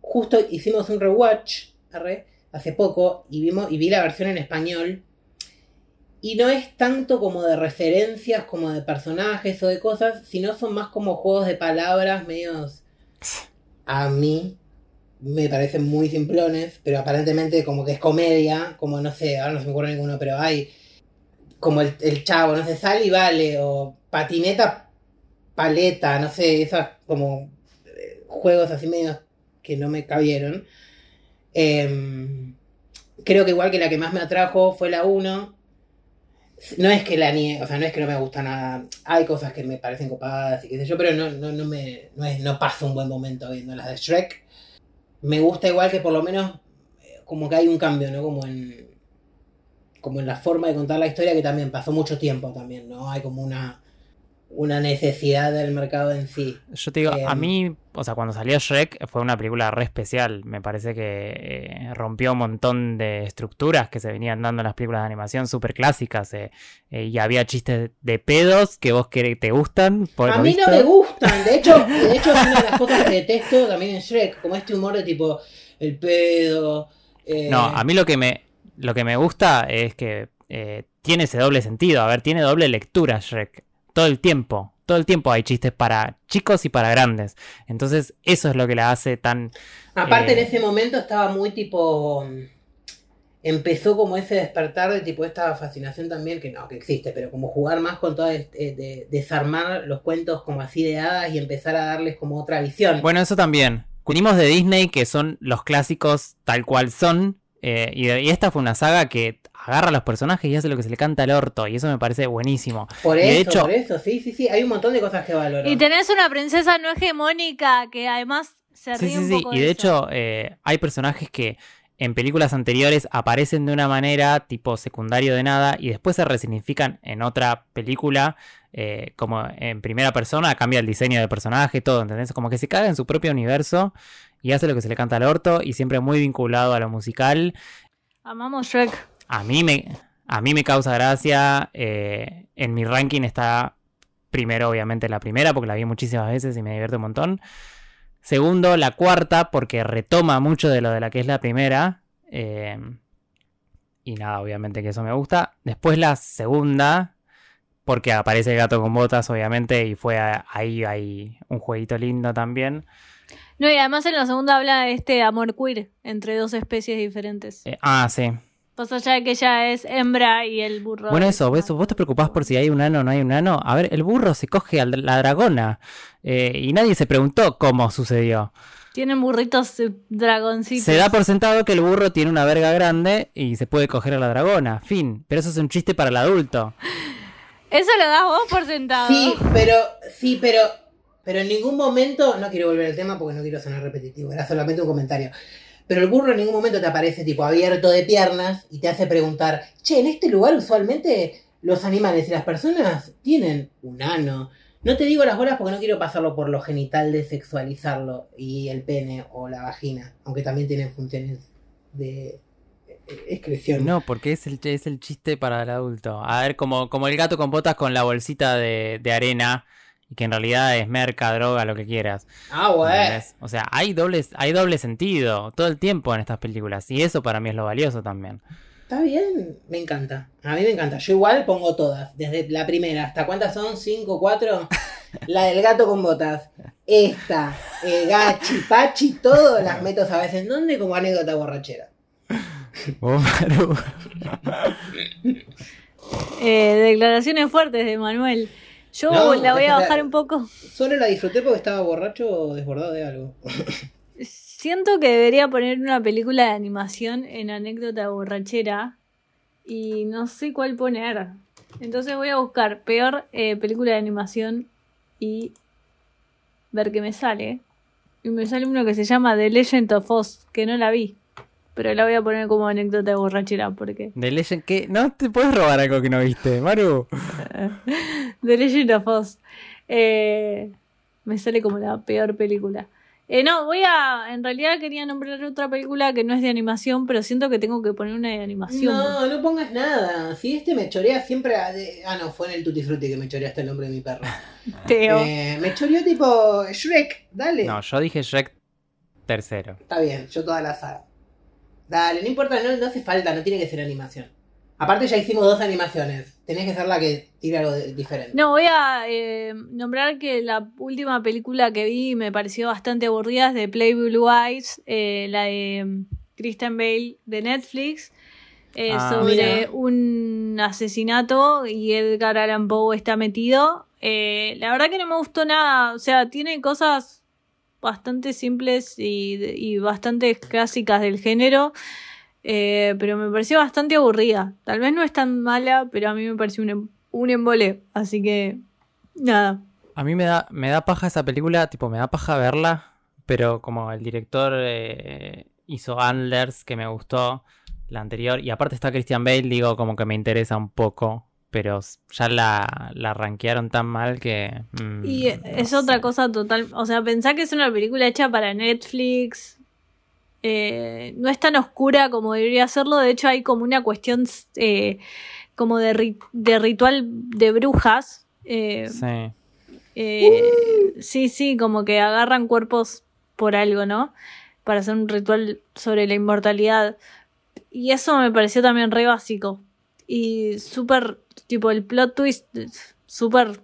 Justo hicimos un rewatch hace poco y, vimos, y vi la versión en español y no es tanto como de referencias, como de personajes o de cosas, sino son más como juegos de palabras medios... A mí me parecen muy simplones, pero aparentemente como que es comedia, como no sé, ahora no se me ocurre ninguno, pero hay como el, el chavo, no sé, sal y vale, o patineta, paleta, no sé, esos como eh, juegos así medios que no me cabieron. Em, creo que igual que la que más me atrajo fue la 1. No es que la nie, o sea, no es que no me gusta nada. Hay cosas que me parecen copadas y qué sé yo, pero no, no, no me no, es, no paso un buen momento viendo las de Shrek. Me gusta igual que por lo menos eh, como que hay un cambio, ¿no? Como en como en la forma de contar la historia que también pasó mucho tiempo también, ¿no? Hay como una una necesidad del mercado en sí. Yo te digo, a Em. mí, o sea, cuando salió Shrek fue una película re especial. Me parece que eh, rompió un montón de estructuras que se venían dando en las películas de animación súper clásicas. eh, eh, y había chistes de pedos que vos querés, te gustan. Por A mí visto. no me gustan, de hecho, de hecho es una de las cosas que detesto también en Shrek, como este humor de tipo el pedo. No, a mí lo que me, lo que me gusta es que tiene ese doble sentido. A ver, tiene doble lectura Shrek. Todo el tiempo. Todo el tiempo hay chistes para chicos y para grandes. Entonces, eso es lo que la hace tan. Aparte eh, en ese momento estaba muy tipo... Empezó como ese despertar de tipo esta fascinación también, que no, que existe, pero como jugar más con todo, este, de, desarmar los cuentos como así de hadas y empezar a darles como otra visión. Bueno, eso también. Venimos de Disney, que son los clásicos tal cual son. eh, y, y esta fue una saga que agarra a los personajes y hace lo que se le canta al orto. Y eso me parece buenísimo. por y eso, de hecho- por eso, sí, sí, sí, hay un montón de cosas que valoro. Y tenés una princesa no hegemónica que además se Sí, ríe sí, un sí. poco Y de eso. hecho, eh, hay personajes que en películas anteriores aparecen de una manera tipo secundario de nada y después se resignifican en otra película eh, como en primera persona, cambia el diseño del personaje, todo, ¿entendés? Como que se caga en su propio universo y hace lo que se le canta al orto y siempre muy vinculado a lo musical. Amamos Shrek. A mí me, a mí me causa gracia. eh, en mi ranking está primero, obviamente, la primera, porque la vi muchísimas veces y me divierte un montón. Segundo, la cuarta, porque retoma mucho de lo de la que es la primera. eh, y nada, obviamente que eso me gusta. Después la segunda, porque aparece el gato con botas, obviamente, y fue ahí hay un jueguito lindo también. No, y además en la segunda habla de este amor queer entre dos especies diferentes. Eh, ah, sí. Pasa allá de que ella es hembra y el burro. Bueno, es eso, eso, vos te preocupás por si hay un ano o no hay un ano. A ver, el burro se coge a la dragona eh, y nadie se preguntó cómo sucedió. Tienen burritos eh, dragoncitos. Se da por sentado que el burro tiene una verga grande y se puede coger a la dragona. Fin. Pero eso es un chiste para el adulto. Eso lo das vos por sentado. Sí, pero, sí, pero, pero en ningún momento, no quiero volver al tema porque no quiero sonar repetitivo, era solamente un comentario. Pero el burro en ningún momento te aparece tipo abierto de piernas y te hace preguntar, che, en este lugar usualmente los animales y las personas tienen un ano. No te digo las bolas porque no quiero pasarlo por lo genital de sexualizarlo y el pene o la vagina, aunque también tienen funciones de eh, excreción. No, porque es el, es el chiste para el adulto. A ver, como, como el gato con botas con la bolsita de, de arena y que en realidad es merca, droga, lo que quieras. Ah, bueno. ¿Entendés? O sea, hay doble, hay doble sentido todo el tiempo en estas películas. Y eso para mí es lo valioso también. Está bien, me encanta. A mí me encanta. Yo igual pongo todas, desde la primera hasta cuántas son, cinco, cuatro. La del gato con botas. Esta, eh, Gachi, Pachi, todo las meto a veces en donde como anécdota borrachera. Eh, declaraciones fuertes de Manuel. Yo No, la voy a bajar un poco. Solo la disfruté porque estaba borracho o desbordado de algo. Siento que debería poner una película de animación en anécdota borrachera y no sé cuál poner. Entonces voy a buscar peor eh, película de animación y ver qué me sale. Y me sale uno que se llama The Legend of Oz, que no la vi. Pero la voy a poner como anécdota borrachera porque De Legend, ¿qué? No te puedes robar algo que no viste, Maru. The Legend of Oz. Eh, me sale como la peor película. Eh, no, voy a. En realidad quería nombrar otra película que no es de animación, pero siento que tengo que poner una de animación. No, no pongas nada. Si este me chorea siempre. a- de- Ah, no, fue en el Tutti Frutti que me choreaste el nombre de mi perro. Teo. Eh, me choreó tipo Shrek, dale. No, yo dije Shrek tercero. Está bien, yo toda la saga. Dale, no importa, no, no hace falta, no tiene que ser animación. Aparte ya hicimos dos animaciones. Tenés que ser la que tire algo de- diferente. No, voy a eh, nombrar que la última película que vi me pareció bastante aburrida es de Play Blue Eyes, eh, la de mm, Kristen Bale de Netflix, eh, Ah. sobre Mira. un asesinato y Edgar Allan Poe está metido. Eh, la verdad que no me gustó nada, o sea, tiene cosas bastante simples y, y bastante clásicas del género. eh, pero me pareció bastante aburrida. Tal vez no es tan mala, pero a mí me pareció un, em- un embole. Así que, nada. A mí me da, me da paja esa película, tipo, me da paja verla, pero como el director eh, hizo Antlers, que me gustó, la anterior, y aparte está Christian Bale, digo, como que me interesa un poco pero ya la, la rankearon tan mal que... mm, Y no es sé. otra cosa total. O sea, pensá que es una película hecha para Netflix. eh, no es tan oscura como debería serlo. De hecho, hay como una cuestión eh, como de, ri- de ritual de brujas. eh, Sí. Sí, sí, como que agarran cuerpos por algo, ¿no? Para hacer un ritual sobre la inmortalidad. Y eso me pareció también re básico. Y súper, tipo, el plot twist, súper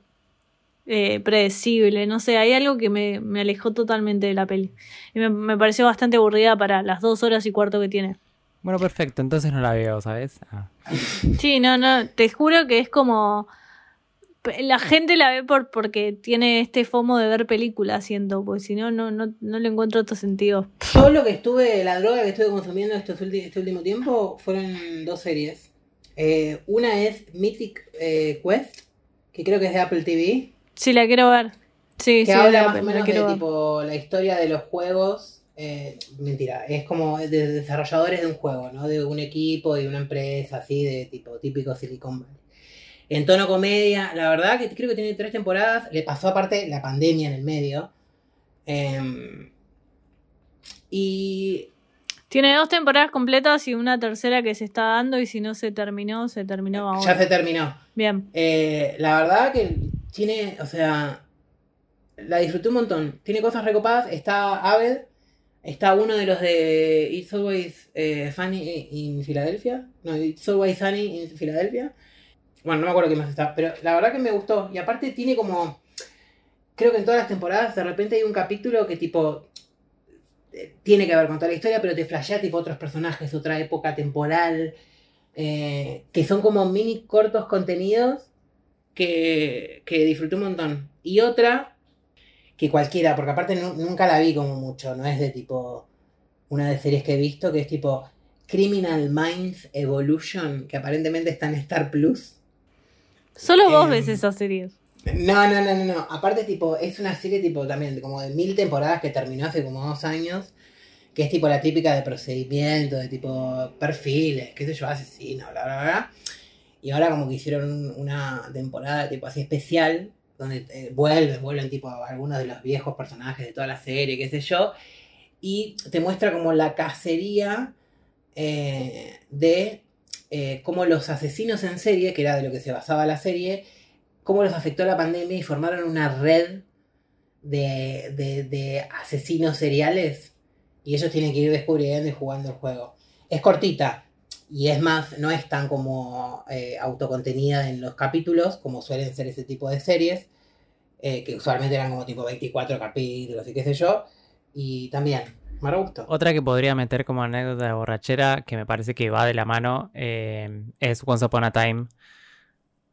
eh, predecible. No sé, hay algo que me, me alejó totalmente de la peli. Y me, me pareció bastante aburrida para las dos horas y cuarto que tiene. Bueno, perfecto, entonces no la veo, ¿sabes? Ah. Sí, no, no, te juro que es como... La gente la ve por porque tiene este fomo de ver películas, siento, porque si no, no, no, no le encuentro otro sentido. Yo lo que estuve, la droga que estuve consumiendo estos este último tiempo fueron dos series. Eh, una es Mythic eh, Quest, que creo que es de Apple TV, Sí, la quiero ver. Sí, que sí, habla la, más o menos de ver. tipo la historia de los juegos. eh, mentira, es como de desarrolladores de un juego, ¿no? De un equipo, de una empresa, así, de tipo típico Silicon Valley. En tono comedia, la verdad que creo que tiene tres temporadas. Le pasó aparte la pandemia en el medio. Em, y Tiene dos temporadas completas y una tercera que se está dando y si no se terminó, se terminó ahora. ya se terminó. Bien. Eh, la verdad que tiene, o sea, la disfruté un montón. Tiene cosas recopadas. Está Abed, está uno de los de It's Always eh, Funny in Philadelphia. No, It's Always Sunny in Philadelphia. Bueno, no me acuerdo qué más está, pero la verdad que me gustó. Y aparte tiene como, creo que en todas las temporadas de repente hay un capítulo que tipo tiene que ver con toda la historia, pero te flashea tipo otros personajes, otra época temporal, eh, que son como mini cortos contenidos que, que disfruté un montón. Y otra, que cualquiera, porque aparte nu- nunca la vi como mucho, no es de tipo una de series que he visto, que es tipo Criminal Minds Evolution, que aparentemente está en Star Plus. Solo vos Em, ves esas series. No, no, no, no, no. Aparte, tipo, es una serie tipo también como de mil temporadas que terminó hace como dos años. Que es tipo la típica de procedimiento, de tipo perfiles, qué sé yo, asesino, bla, bla, bla. Y ahora como que hicieron un- una temporada tipo así especial, donde eh, vuelven, vuelven tipo algunos de los viejos personajes de toda la serie, qué sé yo. Y te muestra como la cacería eh, de eh, cómo los asesinos en serie, que era de lo que se basaba la serie, cómo los afectó la pandemia y formaron una red de, asesinos seriales y ellos tienen que ir descubriendo y jugando el juego. Es cortita y es más, no es tan como eh, autocontenida en los capítulos como suelen ser ese tipo de series, eh, que usualmente eran como tipo 24 capítulos y qué sé yo. Y también, me re gustó. Otra que podría meter como anécdota de borrachera, que me parece que va de la mano, eh, es Once Upon a Time.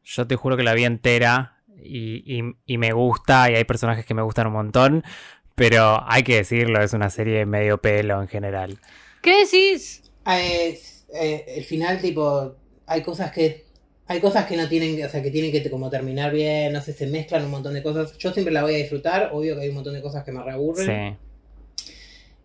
Yo te juro que la vi entera y, y- y me gusta, y hay personajes que me gustan un montón, pero hay que decirlo, es una serie medio pelo en general. ¿Qué decís? Ah, es, eh, el final, tipo, hay cosas que. Hay cosas que no tienen que, o sea, que tienen que como terminar bien, no sé, se mezclan un montón de cosas. Yo siempre la voy a disfrutar, obvio que hay un montón de cosas que me reaburren. Sí.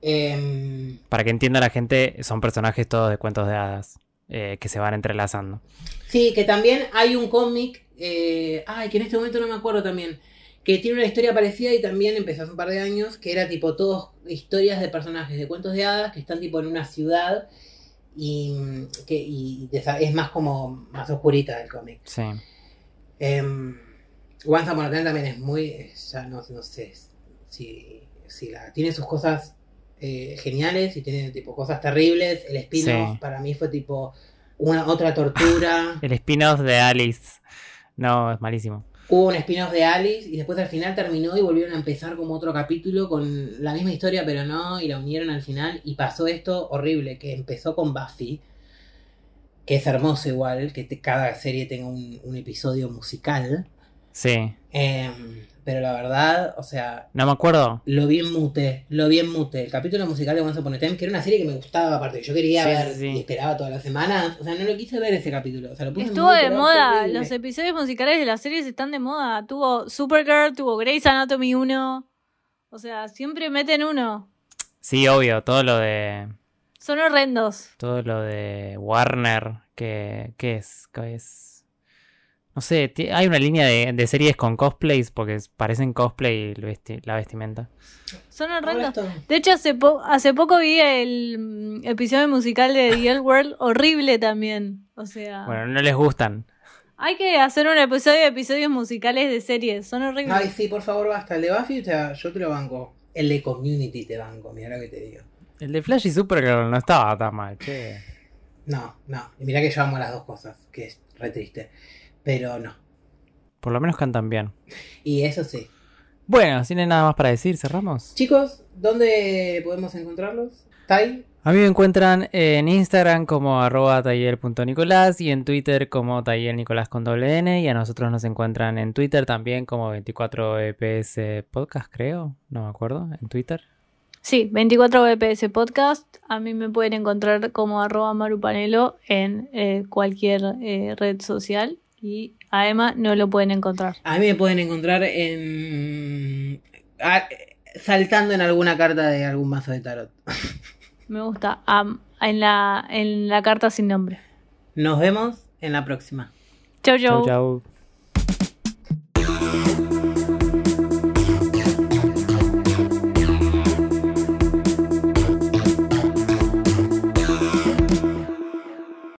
Em, Para que entienda la gente, son personajes todos de cuentos de hadas eh, que se van entrelazando. sí, que también hay un cómic, eh, ay, que en este momento no me acuerdo también, que tiene una historia parecida y también empezó hace un par de años, que era tipo todos historias de personajes de cuentos de hadas que están tipo en una ciudad y, mm, que, y es más como más oscurita el cómic. Sí. Em, Once Upon a Time también es muy. Ya no, no sé si, si la, tiene sus cosas eh, geniales y tiene tipo cosas terribles. El spin-off Sí. para mí fue tipo una otra tortura. El spin-off de Alice. No, es malísimo. Hubo un spin-off de Alice y después al final terminó y volvieron a empezar como otro capítulo con la misma historia, pero no, y la unieron al final. Y pasó esto horrible, que empezó con Buffy, que es hermoso igual, que te- cada serie tenga un, un episodio musical. Sí. Em, pero la verdad, o sea, No me acuerdo. lo vi en mute, lo vi en mute. El capítulo musical de Once Upon a Time, que era una serie que me gustaba, aparte, que yo quería Sí, ver sí, y esperaba todas las semanas. O sea, no lo quise ver ese capítulo. O sea, lo puse en Estuvo mute, de moda. horrible. Los episodios musicales de las series están de moda. Tuvo Supergirl, tuvo Grey's Anatomy 1. O sea, siempre meten uno. Sí, obvio, todo lo de. Son horrendos. Todo lo de Warner, que, ¿qué es? ¿Qué es? No sé, hay una línea de, de series con cosplays porque parecen cosplay vesti- la vestimenta. Son horrendos. De hecho, hace, po- hace poco vi el mm, episodio musical de The L World, horrible también. O sea, Bueno, no les gustan. hay que hacer un episodio de episodios musicales de series. Son horribles. Ay, sí, por favor, basta. El de Buffy, o sea, yo te lo banco. El de Community te banco, mira lo que te digo. El de Flash y Supergirl no estaba tan mal, che. No, no. Y mira que yo amo las dos cosas, que es re triste. Pero no. Por lo menos cantan bien. Y eso sí. Bueno, si no hay nada más para decir, cerramos. Chicos, ¿dónde podemos encontrarlos? ¿Tai? A mí me encuentran en Instagram como arroba taller.nicolás y en Twitter como tallernicolás con doble N y a nosotros nos encuentran en Twitter también como 24EPS Podcast, creo. No me acuerdo, en Twitter. Sí, 24 BPS Podcast. A mí me pueden encontrar como arroba marupanelo en eh, cualquier eh, red social. Y a Emma no lo pueden encontrar. A mí me pueden encontrar en. ah, saltando en alguna carta de algún mazo de tarot. Me gusta. En, la, en la carta sin nombre. Nos vemos en la próxima. Chau, Chau, chau. chau.